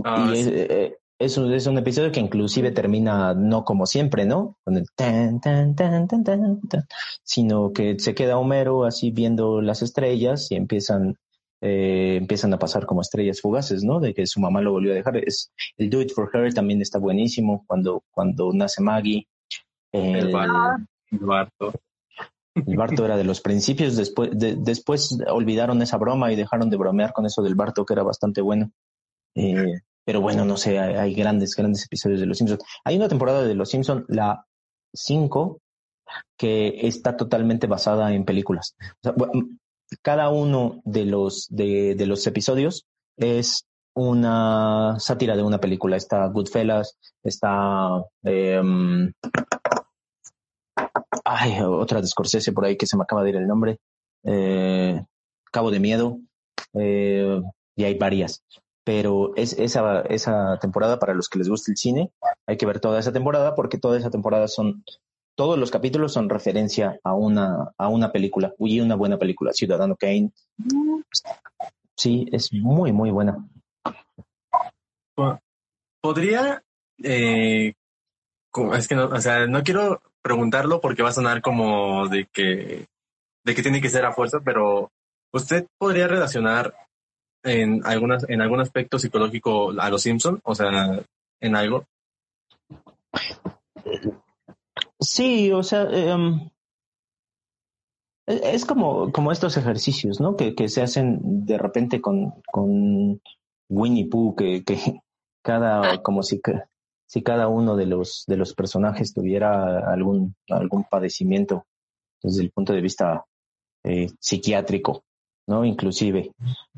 Ah, y eh, es, es, un episodio que inclusive termina no como siempre, ¿no? Con el tan, tan, tan, tan, tan, tan, sino que se queda Homero así viendo las estrellas y empiezan eh, empiezan a pasar como estrellas fugaces, ¿no? De que su mamá lo volvió a dejar. Es, el Do It For Her también está buenísimo cuando, cuando nace Maggie. El, el Barto. El Barto era de los principios, después, después olvidaron esa broma y dejaron de bromear con eso del Barto, que era bastante bueno. Eh, pero bueno, no sé, hay, grandes, grandes episodios de Los Simpsons. Hay una temporada de Los Simpsons, la 5, que está totalmente basada en películas. cada uno de los, de, de los episodios es una sátira de una película. Está Goodfellas, está eh, Ay, otra de Scorsese por ahí que se me acaba de ir el nombre. Eh, Cabo de Miedo. Eh, y hay varias. Pero es esa, esa temporada, para los que les guste el cine, hay que ver toda esa temporada porque toda esa temporada son, todos los capítulos son referencia a una, a una película, y una buena película, Ciudadano Kane. Sí, es muy, muy buena. Podría, eh, es que no, o sea, no quiero preguntarlo porque va a sonar como de que, de que tiene que ser a fuerza, pero ¿usted podría relacionar en, algunas, en algún aspecto psicológico a los Simpson? O sea, en algo. Sí, o sea, em, es como, como estos ejercicios, ¿no? Que, que se hacen de repente con, con Winnie Pooh, que, que cada, como si, si cada uno de los, de los personajes tuviera algún, algún padecimiento desde el punto de vista eh, psiquiátrico, ¿no? Inclusive.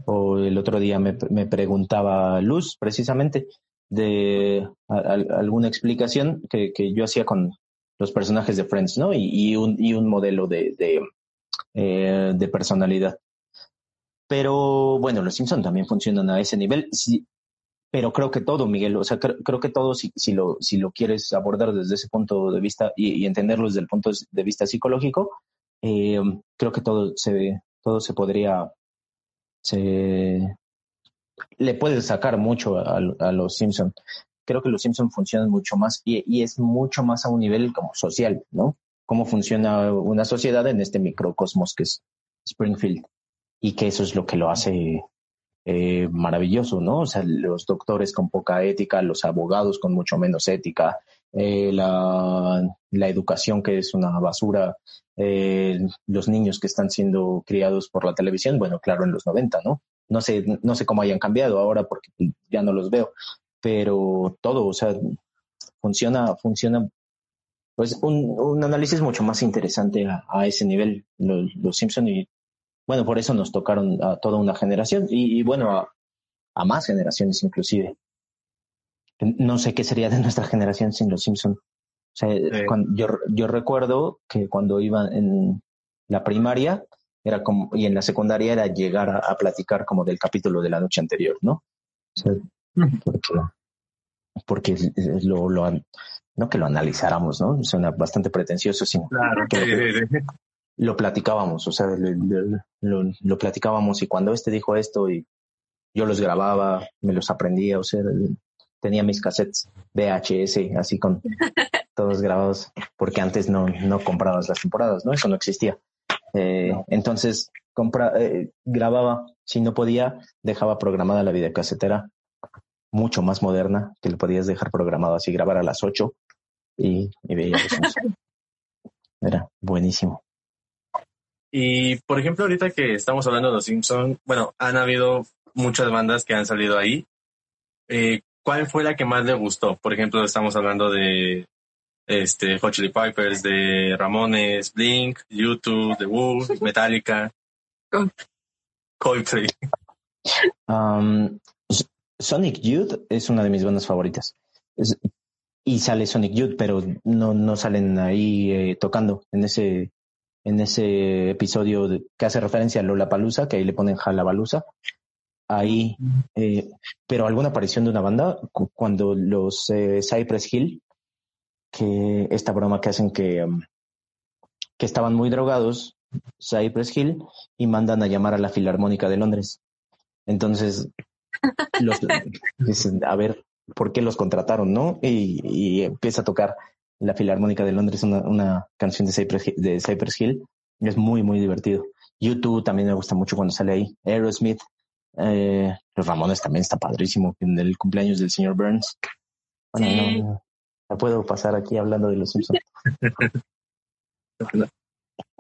O el otro día me, me preguntaba Luz, precisamente, de alguna explicación que, que, yo hacía con los personajes de Friends, ¿no? Y, y, un, y un modelo de, de, eh, de personalidad. Pero bueno, los Simpson también funcionan a ese nivel. Si, pero creo que todo, Miguel, o sea, creo, que todo, si, si, lo, si lo quieres abordar desde ese punto de vista y, entenderlo desde el punto de vista psicológico, eh, creo que todo se, todo se podría, se, le puedes sacar mucho a, los Simpson. Creo que los Simpson funcionan mucho más y, y, es mucho más a un nivel como social, ¿no? Cómo funciona una sociedad en este microcosmos que es Springfield y que eso es lo que lo hace eh, maravilloso, ¿no? O sea, los doctores con poca ética, los abogados con mucho menos ética, eh, la, la, educación que es una basura, eh, los niños que están siendo criados por la televisión, bueno, claro, en los 90, ¿no? No sé, no sé cómo hayan cambiado ahora porque ya no los veo, pero todo, o sea, funciona, funciona, pues un, un análisis mucho más interesante a, ese nivel, los, los Simpson y bueno, por eso nos tocaron a toda una generación y, bueno, a, más generaciones inclusive. No sé qué sería de nuestra generación sin los Simpson. O sea, yo, yo recuerdo que cuando iba en la primaria, era como, y en la secundaria era llegar a, platicar como del capítulo de la noche anterior, ¿no? O sea, porque, lo, lo, no que lo analizáramos, ¿no? Suena bastante pretencioso, sino claro, que, lo platicábamos, o sea, lo, platicábamos y cuando este dijo esto y yo los grababa, me los aprendía, o sea, tenía mis cassettes VHS así con todos grabados, porque antes no, no comprabas las temporadas, ¿no? Eso no existía. Eh, entonces, compra, eh, grababa, si no podía, dejaba programada la videocasetera mucho más moderna, que le podías dejar programado así, grabar a las 8 y, y veía Era buenísimo. Y por ejemplo, ahorita que estamos hablando de los Simpsons, bueno, han habido muchas bandas que han salido ahí. Eh, ¿Cuál fue la que más le gustó? Por ejemplo, estamos hablando de este Hot Chili Pipers, de Ramones, Blink, YouTube, The Who, Metallica, Coldplay. Um, Sonic Youth es una de mis bandas favoritas. y sale Sonic Youth, pero no, no salen ahí eh, tocando en ese en ese episodio que hace referencia a Lola Palusa, que ahí le ponen Jalabalusa. Ahí, eh, pero alguna aparición de una banda cuando los eh, Cypress Hill, que esta broma que hacen que, um, que estaban muy drogados, Cypress Hill, y mandan a llamar a la Filarmónica de Londres. Entonces, los, dicen, a ver, ¿por qué los contrataron, no? Y, y empieza a tocar la Filarmónica de Londres, una, una canción de Cypress, de Cypress Hill. Es muy, muy divertido. YouTube también me gusta mucho cuando sale ahí. Aerosmith. Eh, los Ramones también está padrísimo en el cumpleaños del señor Burns. Bueno, no, puedo pasar aquí hablando de los Simpsons.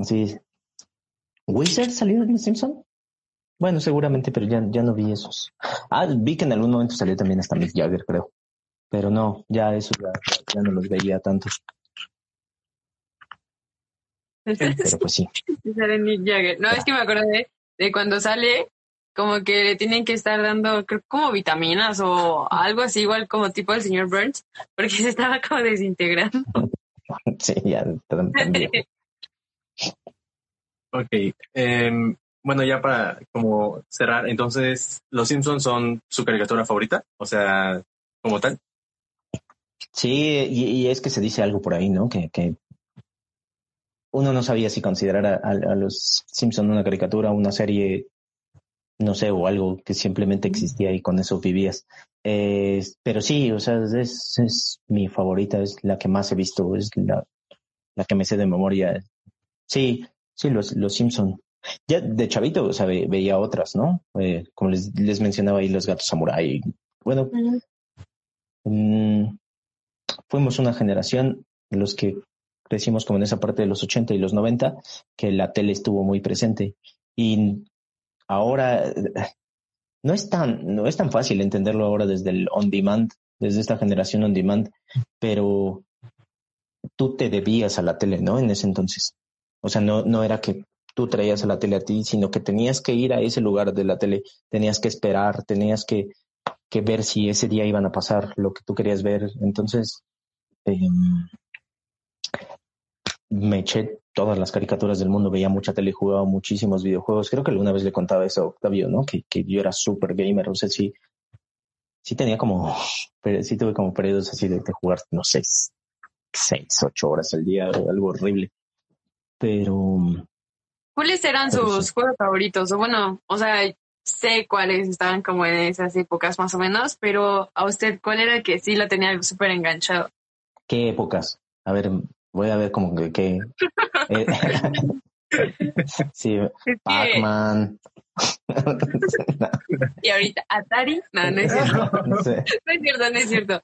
sí. ¿Wizard salió en los Simpsons? Bueno, seguramente, pero ya, ya no vi esos. Ah, vi que en algún momento salió también hasta Mick Jagger, creo. Pero no, ya eso ya, no los veía tanto. Pero pues sí. No, es que me acordé de cuando sale, como que le tienen que estar dando, creo, como vitaminas o algo así, igual como tipo el señor Burns, porque se estaba como desintegrando. sí, ya. ok. Em, bueno, ya para como cerrar, entonces, ¿los Simpsons son su caricatura favorita? O sea, como tal. Sí, y, es que se dice algo por ahí, ¿no? Que, que uno no sabía si considerar a, los Simpson una caricatura, una serie, no sé, o algo que simplemente existía y con eso vivías. pero sí, o sea, es, es, mi favorita, es la que más he visto, es la, la que me sé de memoria. Sí, sí, los, los Simpson. Ya de chavito, o sea, veía otras, ¿no? Eh, como les, les mencionaba ahí, los gatos samurai. Bueno, fuimos una generación los que crecimos como en esa parte de los 80 y los 90, que la tele estuvo muy presente. Y ahora no es tan, no es tan fácil entenderlo ahora desde el on demand, desde esta generación on demand, pero tú te debías a la tele, ¿no? En ese entonces. O sea, no, no era que tú traías a la tele a ti, sino que tenías que ir a ese lugar de la tele, tenías que esperar, tenías que que ver si ese día iban a pasar lo que tú querías ver. Entonces, em, me eché todas las caricaturas del mundo, veía mucha tele, jugaba muchísimos videojuegos. Creo que alguna vez le contaba eso a Octavio, ¿no? Que, que yo era súper gamer, o sea, sí, sí tenía como, sí tuve como periodos así de, jugar, no sé, seis, ocho horas al día, algo horrible. Pero... ¿Cuáles eran sus juegos favoritos? O bueno, o sea, sé cuáles estaban como en esas épocas más o menos, pero a usted, ¿cuál era el que sí lo tenía súper enganchado? ¿Qué épocas? A ver, voy a ver como que... qué eh, sí, Pac-Man. y ahorita Atari, no, no es cierto. No es cierto, no es cierto.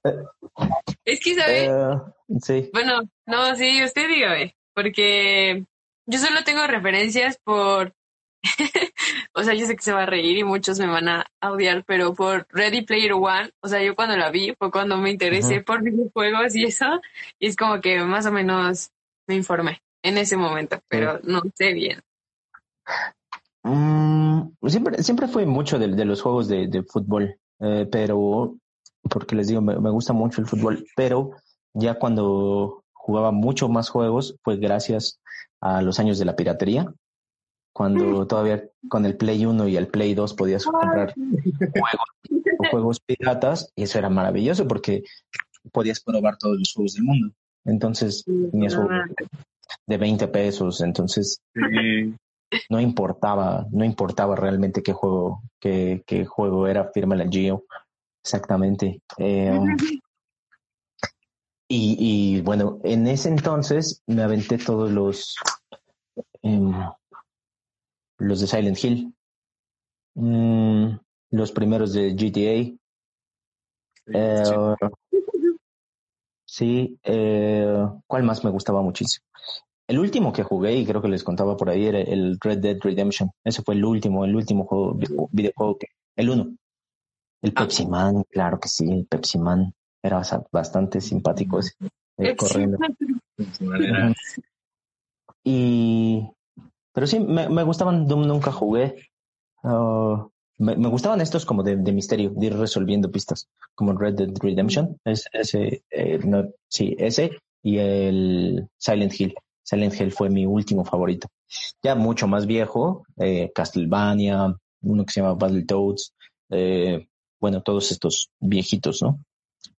Es que, ¿sabe? Eh, sí. Bueno, no, sí, usted dígame, porque yo solo tengo referencias por o sea, yo sé que se va a reír y muchos me van a odiar, pero por Ready Player One, o sea, yo cuando la vi fue cuando me interesé por videojuegos y eso, y es como que más o menos me informé en ese momento, pero no sé bien. Mm, siempre, siempre fue mucho de, los juegos de, fútbol, eh, pero porque les digo, me, me gusta mucho el fútbol, pero ya cuando jugaba mucho más juegos fue gracias a los años de la piratería cuando todavía con el Play 1 y el Play 2 podías comprar juegos, juegos piratas y eso era maravilloso porque podías probar todos los juegos del mundo. Entonces tenías juegos de 20 pesos, entonces no importaba, no importaba realmente qué juego, qué, qué juego era, firma la Geo, exactamente. Eh, y, y, bueno, en ese entonces me aventé todos los em, los de Silent Hill, mm, los primeros de GTA. Eh, sí, eh, ¿cuál más me gustaba muchísimo? El último que jugué, y creo que les contaba por ahí, era el Red Dead Redemption. Ese fue el último, el último juego, videojuego que, el uno. El ah. Pepsi Man, claro que sí, el Pepsi Man. Era bastante simpático ese, eh, corriendo. Y, pero sí, me, gustaban, Doom nunca jugué. Uh, me, gustaban estos como de, misterio, de ir resolviendo pistas, como Red Dead Redemption, es, ese, eh, no, sí, ese y el Silent Hill. Silent Hill fue mi último favorito. Ya mucho más viejo, eh, Castlevania, uno que se llama Battletoads, eh, bueno, todos estos viejitos, ¿no?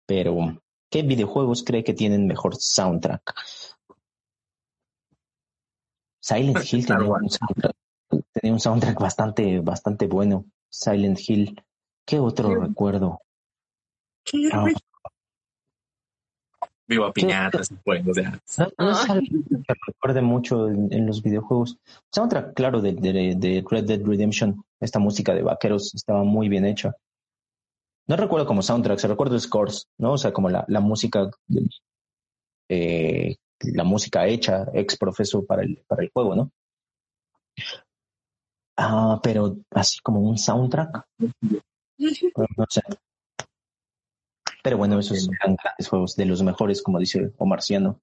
Pero, ¿qué videojuegos cree que tienen mejor soundtrack? Silent Hill tenía un soundtrack, tenía un soundtrack bastante, bastante bueno. Silent Hill. ¿Qué otro recuerdo? Ah. Viva piñatas, pues, o sea. No, es algo que recuerde mucho en, los videojuegos. Soundtrack, claro, de, de, Red Dead Redemption. Esta música de vaqueros estaba muy bien hecha. No recuerdo como soundtrack, se recuerdo scores, ¿no? O sea, como la, la música, eh, la música hecha ex profeso para el, para el juego, ¿no? Ah, pero así como un soundtrack. No sé. Pero bueno, esos son grandes juegos, de los mejores, como dice Omar Ciano.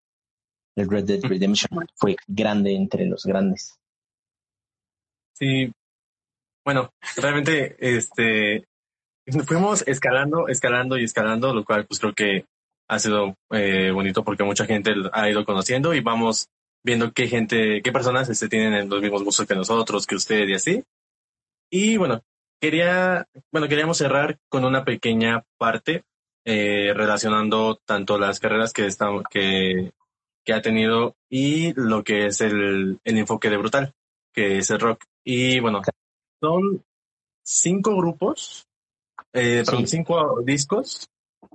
El Red Dead Redemption fue grande entre los grandes. Sí. Bueno, realmente, este, fuimos escalando, escalando y escalando, lo cual pues creo que ha sido eh, bonito porque mucha gente ha ido conociendo y vamos viendo qué gente, qué personas este, tienen los mismos gustos que nosotros, que usted y así. Y bueno, quería, bueno, queríamos cerrar con una pequeña parte eh, relacionando tanto las carreras que, estamos, que, que ha tenido y lo que es el, el enfoque de Brutal, que es el rock. Y bueno, son cinco grupos, eh, cinco discos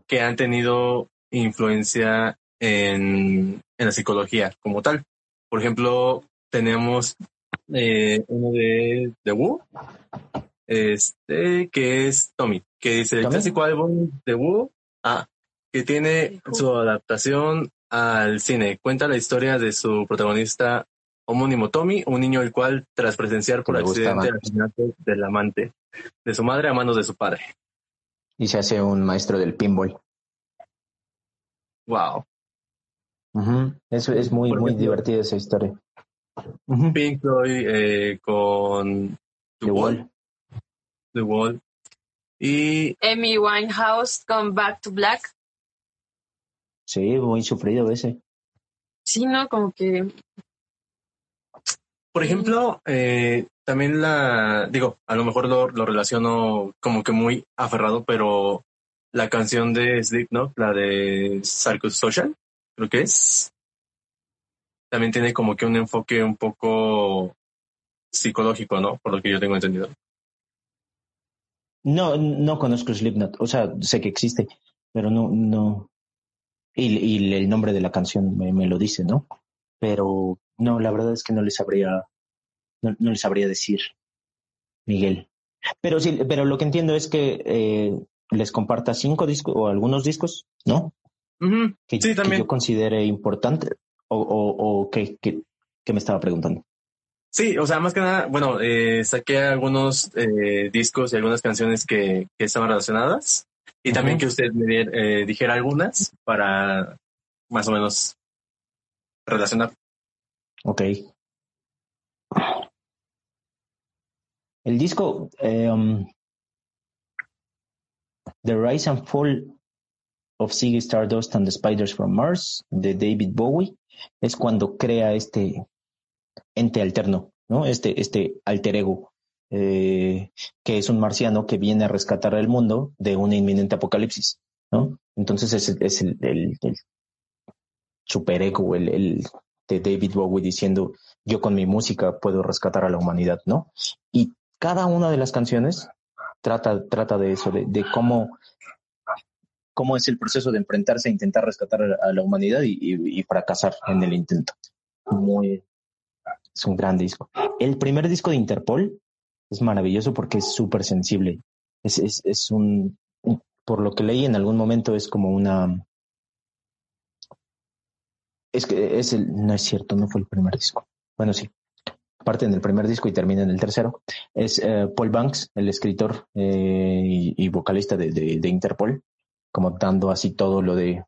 que han tenido influencia en, en la psicología como tal. Por ejemplo, tenemos eh, uno de The Who, este, que es Tommy, que dice el clásico álbum de Who, ah, que tiene su adaptación al cine. Cuenta la historia de su protagonista homónimo Tommy, un niño el cual, tras presenciar por accidente el asesinato del amante de su madre a manos de su padre. Y se hace un maestro del pinball. Wow. Eso es muy, muy divertida esa historia. Pink Floyd eh, con The, Wall. The Wall. Y Amy Winehouse con Back to Black. Sí, muy sufrido ese. Sí, ¿no? Como que... Por ejemplo, eh, también la, digo, a lo mejor lo, lo relaciono como que muy aferrado, pero la canción de Slipknot, la de Circus Social, creo que es. También tiene como que un enfoque un poco psicológico, ¿no? Por lo que yo tengo entendido. No, no conozco Slipknot. O sea, sé que existe, pero no, no. Y, y el nombre de la canción me, me, lo dice, ¿no? Pero no, la verdad es que no les sabría, no, no les sabría decir, Miguel. Pero sí, pero lo que entiendo es que eh, les comparta cinco discos o algunos discos, ¿no? que, sí, también. yo considere importante o, o, o que, que, me estaba preguntando. Sí, o sea, más que nada, bueno, eh, saqué algunos eh, discos y algunas canciones que, que estaban relacionadas y también que usted me eh, dijera algunas para más o menos relacionar. Ok. El disco um, The Rise and Fall of Ziggy Stardust and the Spiders from Mars de David Bowie es cuando crea este ente alterno, ¿no? Este, este alter ego, eh, que es un marciano que viene a rescatar al mundo de una inminente apocalipsis, ¿no? Entonces es, es el, el, el superego, el, el de David Bowie diciendo yo con mi música puedo rescatar a la humanidad, ¿no? Y cada una de las canciones trata, trata de eso, de, cómo cómo es el proceso de enfrentarse a intentar rescatar a la humanidad y, fracasar en el intento. Muy, es un gran disco. El primer disco de Interpol es maravilloso porque es súper sensible. Es, es, es un, por lo que leí en algún momento, es como una... Es que es el, no es cierto, no fue el primer disco. Bueno, sí, parte en el primer disco y termina en el tercero. Es eh, Paul Banks, el escritor eh, y, vocalista de, de, Interpol, como dando así todo lo de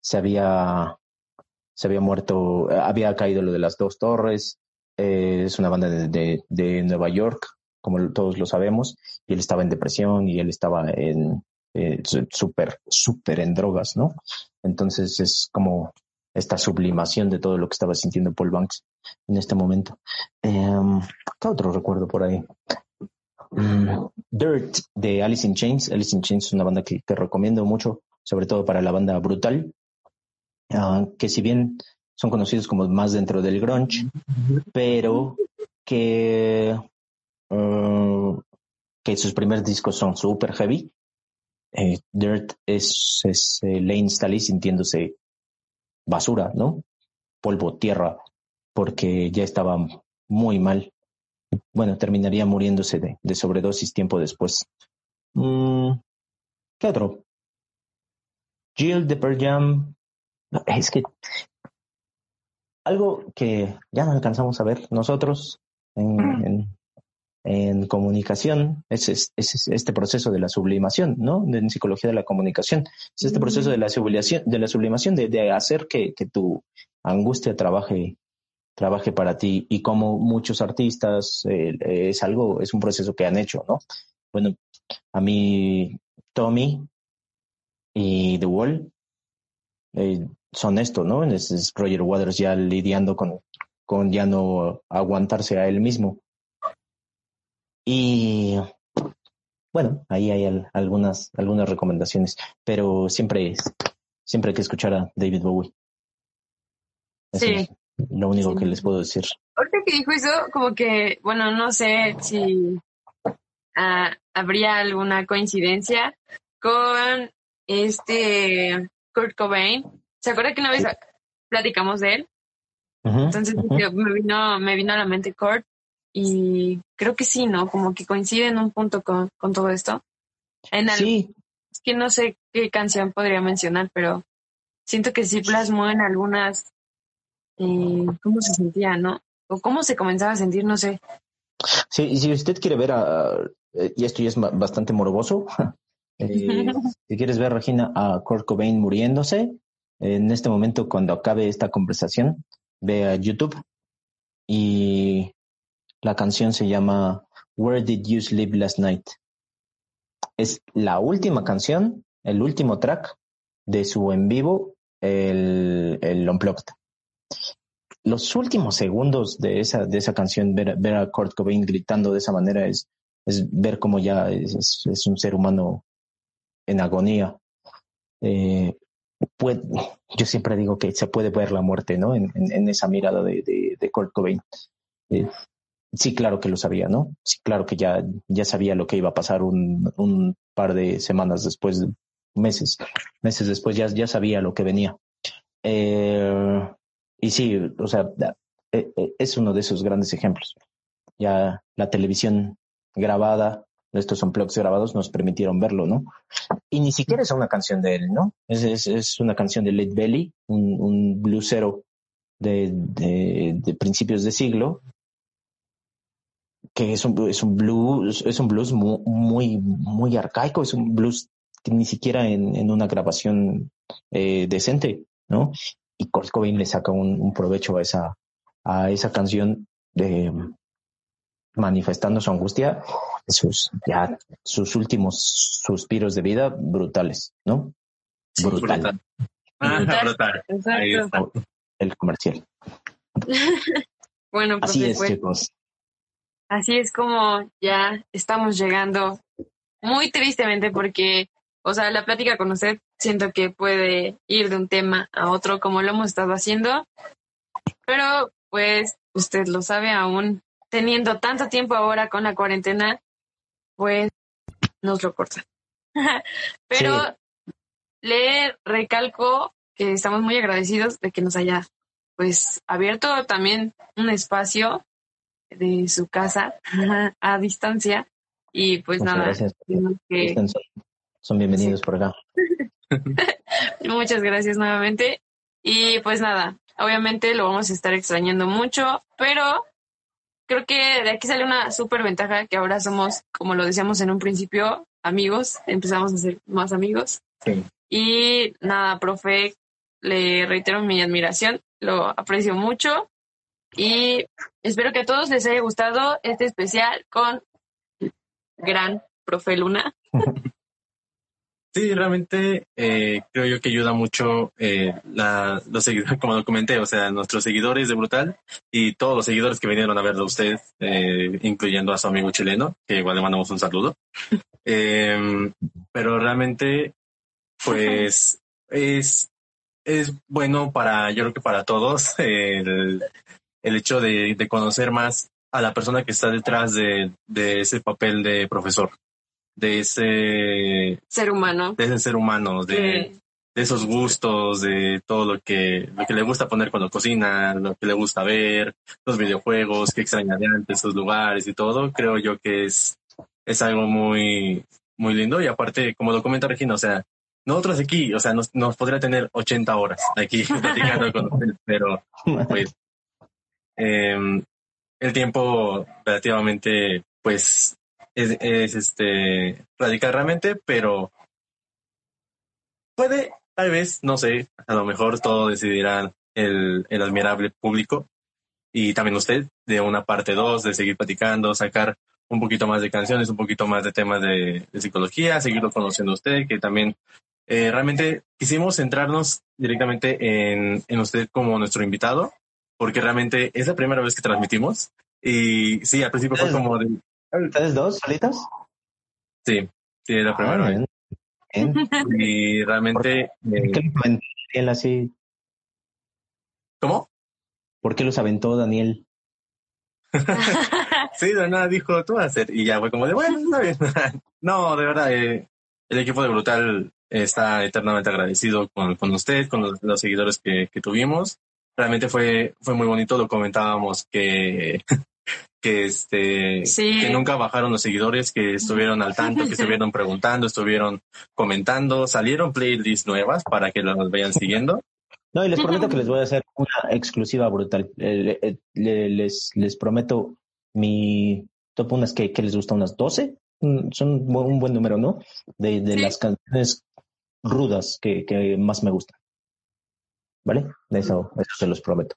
se había se había muerto, había caído lo de las dos torres, eh, es una banda de, de, Nueva York, como todos lo sabemos, y él estaba en depresión y él estaba en súper, súper en drogas, ¿no? Entonces es como esta sublimación de todo lo que estaba sintiendo Paul Banks en este momento. Em, ¿Qué otro recuerdo por ahí? Mm, Dirt de Alice in Chains. Alice in Chains es una banda que, recomiendo mucho, sobre todo para la banda Brutal, ah, que si bien son conocidos como más dentro del grunge, pero que, uh, que sus primeros discos son super heavy. Eh, Dirt es, es eh, Lane Staley sintiéndose basura, ¿no? Polvo, tierra, porque ya estaba muy mal. Bueno, terminaría muriéndose de, de sobredosis tiempo después. Mm, ¿Qué otro? Jill de Pearl Jam. es que algo que ya no alcanzamos a ver nosotros en, mm en comunicación, es, es, este proceso de la sublimación, ¿no? En psicología de la comunicación. Es este proceso de la sublimación, de, la sublimación, de, hacer que, tu angustia trabaje, trabaje para ti y como muchos artistas es algo, es un proceso que han hecho, ¿no? Bueno, a mí Tommy y The Wall eh, son esto, ¿no? Es, Roger Waters ya lidiando con, con ya no aguantarse a él mismo y bueno, ahí hay algunas, algunas recomendaciones, pero siempre, siempre hay que escuchar a David Bowie. sí. Es lo único que les puedo decir. Ahorita que dijo eso, como que, bueno, no sé si ah, habría alguna coincidencia con este Kurt Cobain. ¿Se acuerda que una vez platicamos de él? Entonces me vino, me vino a la mente Kurt y creo que sí, ¿no? Como que coincide en un punto con, con todo esto. En sí. Es que no sé qué canción podría mencionar, pero siento que sí plasmó en algunas eh, cómo se sentía, ¿no? O cómo se comenzaba a sentir, no sé. Sí, y si usted quiere ver a, y esto ya es bastante morboso, eh, si quieres ver, Regina, a Kurt Cobain muriéndose, en este momento, cuando acabe esta conversación, ve a YouTube y la canción se llama Where Did You Sleep Last Night? Es la última canción, el último track de su en vivo, el, el Unplugged. Los últimos segundos de esa, de esa canción, ver, ver a Kurt Cobain gritando de esa manera es, es ver cómo ya es, es, un ser humano en agonía. Eh, yo siempre digo que se puede ver la muerte, ¿no? En, en, esa mirada de, de, de Kurt Cobain. Eh, Sí, claro que lo sabía, ¿no? Sí, claro que ya, ya sabía lo que iba a pasar un, un par de semanas después, meses, meses después, ya, ya sabía lo que venía. Eh, y sí, o sea, eh, eh, es uno de esos grandes ejemplos. Ya la televisión grabada, estos son blogs grabados, nos permitieron verlo, ¿no? Y ni siquiera es una canción de él, ¿no? Es, es, una canción de Led Belly, un, un bluesero de, de principios de siglo, que es un, es un blues, es un blues muy, muy, arcaico, es un blues que ni siquiera en, en una grabación eh, decente, ¿no? Y Kurt Cobain le saca un, provecho a esa, a esa canción de manifestando su angustia, sus, ya, sus últimos suspiros de vida brutales, ¿no? brutal. Brutal. Ah, El comercial. bueno, pues Así es, chicos. Así es como ya estamos llegando muy tristemente porque, o sea, la plática con usted siento que puede ir de un tema a otro como lo hemos estado haciendo, pero pues usted lo sabe aún teniendo tanto tiempo ahora con la cuarentena, pues nos lo corta. pero le recalco que estamos muy agradecidos de que nos haya pues abierto también un espacio de su casa a distancia y pues Muchas nada, gracias. que- Son, bienvenidos por acá. muchas gracias nuevamente y pues nada, obviamente lo vamos a estar extrañando mucho, pero creo que de aquí sale una súper ventaja que ahora somos, como lo decíamos en un principio, amigos, empezamos a ser más amigos. Sí. Y nada, profe, le reitero mi admiración, lo aprecio mucho y espero que a todos les haya gustado este especial con gran profe Luna. Sí, realmente eh, creo yo que ayuda mucho eh, la, los seguidores, como lo comenté, o sea, nuestros seguidores de Brutal y todos los seguidores que vinieron a verlo a usted, eh, incluyendo a su amigo chileno, que igual le mandamos un saludo. Eh, pero realmente, pues, es, es bueno para, yo creo que para todos, el, el hecho de, de conocer más a la persona que está detrás de, de ese papel de profesor, de ese Ser humano. de ese ser humano, de, de esos gustos, de todo lo que, lo que le gusta poner cuando cocina, lo que le gusta ver, los videojuegos, que extraña de antes, esos lugares y todo, creo yo que es, es algo muy, muy lindo. Y aparte, como lo comenta Regina, o sea, nosotros aquí, o sea, nos, nos podría tener 80 horas aquí platicando con usted, pero pues em, el tiempo relativamente, pues, es, es este radical realmente, pero puede, tal vez, no sé, a lo mejor todo decidirá el, el admirable público y también usted de una parte 2, de seguir platicando, sacar un poquito más de canciones, un poquito más de temas de, psicología, seguirlo conociendo usted, que también eh, realmente quisimos centrarnos directamente en, en usted como nuestro invitado, porque realmente es la primera vez que transmitimos y sí, al principio fue como de, ¿Ustedes dos solitos? sí, sí, la primera Ah, vez. bien, bien. Y realmente, ¿Por eh, qué los aventó Daniel así? ¿cómo? ¿Por qué los aventó Daniel? Sí, de nada dijo, tú vas a hacer. Y ya fue como de, bueno, está bien. no, de verdad, eh, el equipo de Brutal está eternamente agradecido con, con usted, con los, los seguidores que, que tuvimos. Realmente fue, fue muy bonito, lo comentábamos que, que este, Sí. que nunca bajaron los seguidores, que estuvieron al tanto, que estuvieron preguntando, estuvieron comentando, salieron playlists nuevas para que las vayan siguiendo. No, y les prometo que les voy a hacer una exclusiva brutal. Eh, eh, le- les, les prometo mi top unas que, que les gusta unas 12. Mm, Son un buen- un buen número, ¿no? De, de Sí. las canciones rudas que, que más me gustan. ¿Vale? Eso, eso se los prometo.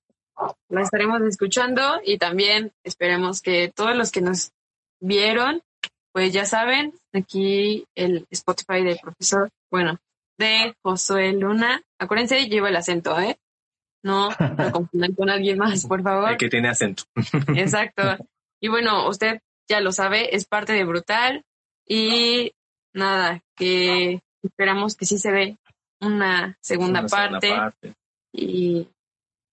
la estaremos escuchando y también esperemos que todos los que nos vieron, pues ya saben, aquí el Spotify del profesor, bueno, de Josué Luna. Acuérdense, lleva el acento, ¿eh? No lo confundan con alguien más, por favor. El que tiene acento. Exacto. Y bueno, usted ya lo sabe, es parte de Brutal y nada, que esperamos que sí se ve una segunda Una segunda parte parte. Y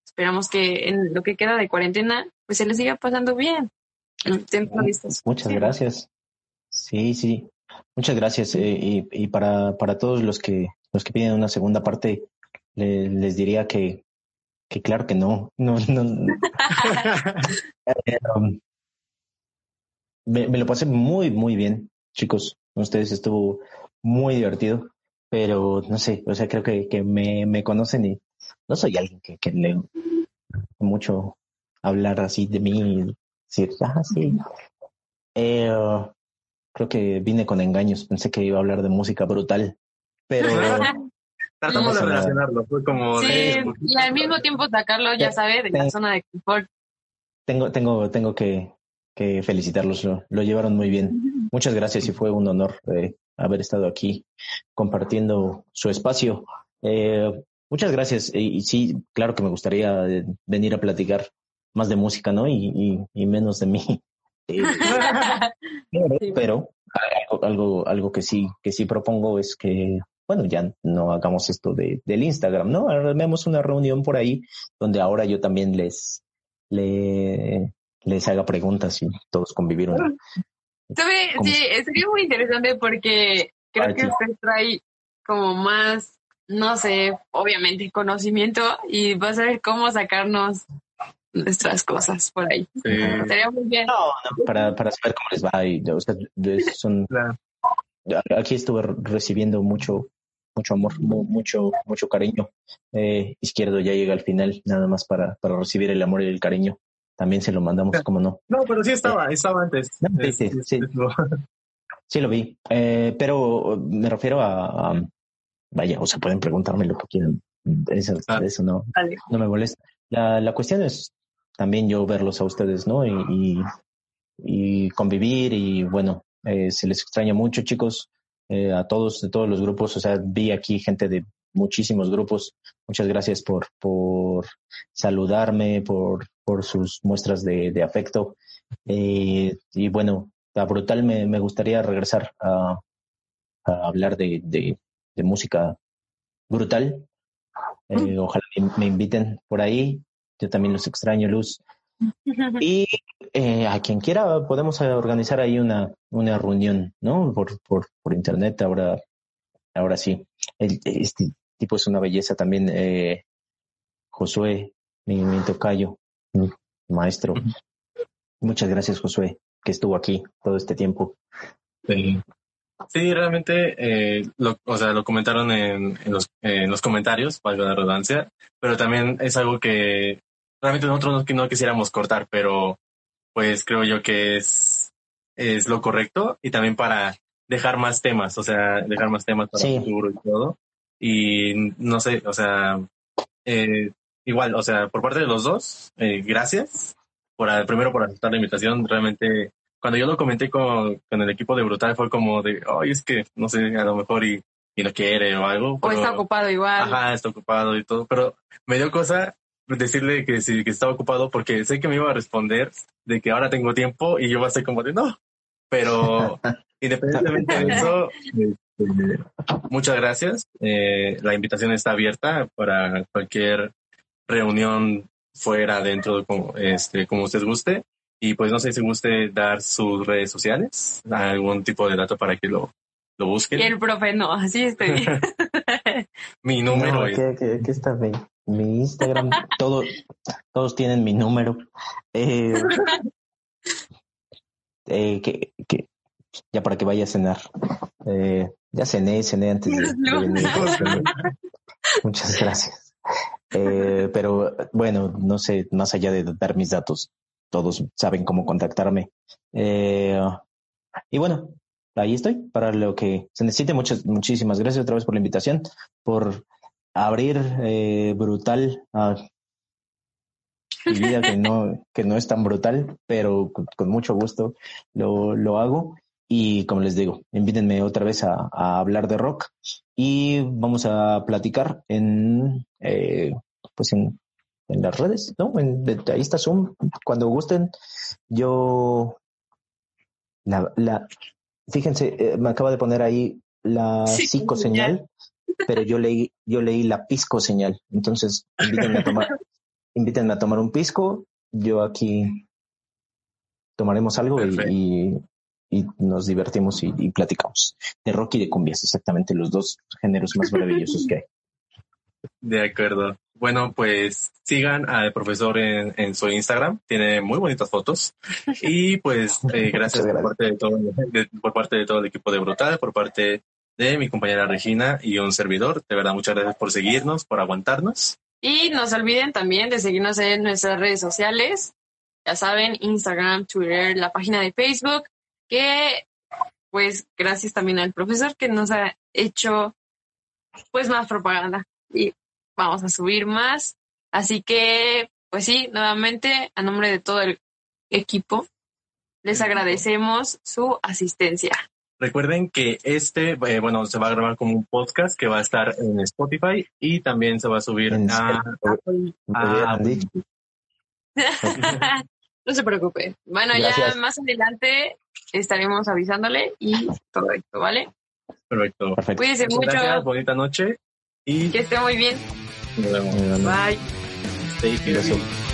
esperamos que en lo que queda de cuarentena pues se les siga pasando bien. Muchas gracias. Sí, sí. Muchas gracias. eh, y y para, para todos los que, los que piden una segunda parte, le- les diría que, que claro que no. No, no, um, me, me lo pasé muy, muy bien, chicos. Ustedes estuvo muy divertido, pero no sé, o sea, creo que, que me, me conocen y no soy alguien que, que le mucho hablar así de mí y decir, ah, sí. Eh, uh, creo que vine con engaños, pensé que iba a hablar de música brutal, pero Tratamos de relacionarlo, fue como Sí, de- y al mismo tiempo sacarlo, ya sabe, de la zona de confort. tengo, tengo, tengo que, que felicitarlos, lo, lo llevaron muy bien. Muchas gracias y fue un honor eh, haber estado aquí compartiendo su espacio. Eh, muchas gracias y, y sí, claro que me gustaría eh, venir a platicar más de música, ¿no? Y, y, y menos de mí. Eh, pero, algo, algo, algo que sí, que sí propongo es que, bueno, ya no hagamos esto de, del Instagram, ¿no? Armemos una reunión por ahí donde ahora yo también les, le, les haga preguntas y todos. ¿Cómo Sí, sería muy interesante porque creo que usted trae como más no sé, obviamente conocimiento y vas a ver cómo sacarnos nuestras cosas por ahí. Sí. Estaría muy bien. No, no, para, para saber cómo les va. Y, o sea, son, Claro. aquí estuve recibiendo mucho, mucho amor, mu- mucho, mucho cariño. Eh, izquierdo ya llega al final, nada más para, para recibir el amor y el cariño. También se lo mandamos, como no. No, pero sí estaba, estaba antes. No, sí, Es- sí, es- sí. es lo- Sí lo vi, eh, pero me refiero a, a- vaya, o sea, pueden preguntarme lo que quieran. Eso, Ah. eso no, Vale. no me molesta. La, la cuestión es también yo verlos a ustedes, ¿no? Y, y, y convivir y bueno, eh, se les extraña mucho, chicos, eh, a todos, de todos los grupos. O sea, vi aquí gente de muchísimos grupos. Muchas gracias por, por saludarme, por, por sus muestras de, de afecto. Eh, y bueno, a Brutal me, me gustaría regresar a, a hablar de, de, de música brutal. Eh, ojalá me, me inviten por ahí. Yo también los extraño, Luz. Y eh, a quien quiera podemos eh, organizar ahí una, una reunión, ¿no? Por, por, por internet, ahora, ahora sí. El- este tipo es una belleza también. Eh, Josué, mi, mi tocayo, mi maestro. Muchas gracias, Josué, que estuvo aquí todo este tiempo. Sí, Sí, realmente, eh, lo, o sea, lo comentaron en, en, los, en los comentarios, valga la redundancia, pero también es algo que realmente nosotros no, no quisiéramos cortar, pero pues creo yo que es, es lo correcto y también para dejar más temas, o sea, dejar más temas para Sí. el futuro y todo. Y no sé, o sea, eh, igual, o sea, por parte de los dos, eh, gracias por primero por aceptar la invitación. Realmente, cuando yo lo comenté con, con el equipo de Brutal, fue como de, ay, es que no sé, a lo mejor y, y no quiere o algo. O está ocupado igual. Ajá, está ocupado y todo, pero me dio cosa decirle que sí, que estaba ocupado porque sé que me iba a responder de que ahora tengo tiempo y yo iba a ser como de no. Pero independientemente de eso, este, muchas gracias. Eh, la invitación está abierta para cualquier reunión fuera, dentro, como, este, como usted guste. Y pues no sé si guste dar sus redes sociales, algún tipo de dato para que lo, lo busquen. Y el profe no, así estoy bien. Mi número No, es ¿qué- qué- qué está mi, mi Instagram, todo, todos tienen mi número. Eh, eh, que, que- ya para que vaya a cenar. Eh, ya cené, cené antes de, de venir. Muchas gracias. Eh, pero bueno, no sé, más allá de dar mis datos, todos saben cómo contactarme. Eh, y bueno, ahí estoy para lo que se necesite. Muchas, muchísimas gracias otra vez por la invitación, por abrir eh, brutal a mi vida que no, que no es tan brutal, pero con, con mucho gusto lo, lo hago. Y como les digo, invítenme otra vez a, a hablar de rock y vamos a platicar en, eh, pues en, en las redes, ¿no? En- de- ahí está Zoom, cuando gusten. Yo, la, la, fíjense, eh, me acaba de poner ahí la Sí, psicoseñal, pero yo leí, yo leí la piscoseñal. Entonces, invítenme a tomar, invítenme a tomar un pisco. Yo aquí tomaremos algo y, y nos divertimos y, y platicamos. De rock y de cumbias, exactamente los dos géneros más maravillosos que hay. De acuerdo. Bueno, pues sigan al profesor en, en su Instagram. Tiene muy bonitas fotos. Y pues eh, gracias por parte, de todo, de- por parte de todo el equipo de Brutal, por parte de mi compañera Regina y un servidor. De verdad, muchas gracias por seguirnos, por aguantarnos. Y no se olviden también de seguirnos en nuestras redes sociales. Ya saben, Instagram, Twitter, la página de Facebook, que pues gracias también al profesor que nos ha hecho pues más propaganda y vamos a subir más. Así que, pues sí, nuevamente, a nombre de todo el equipo, les agradecemos su asistencia. Recuerden que este, eh, bueno, se va a grabar como un podcast que va a estar en Spotify y también se va a subir En a Ah, no se preocupe. Bueno, Gracias. ya más adelante estaremos avisándole y todo esto, ¿vale? Perfecto. Perfecto. Cuídense Muchas mucho. gracias, bonita noche y Que esté muy bien. Nos vemos. Bye. Stay.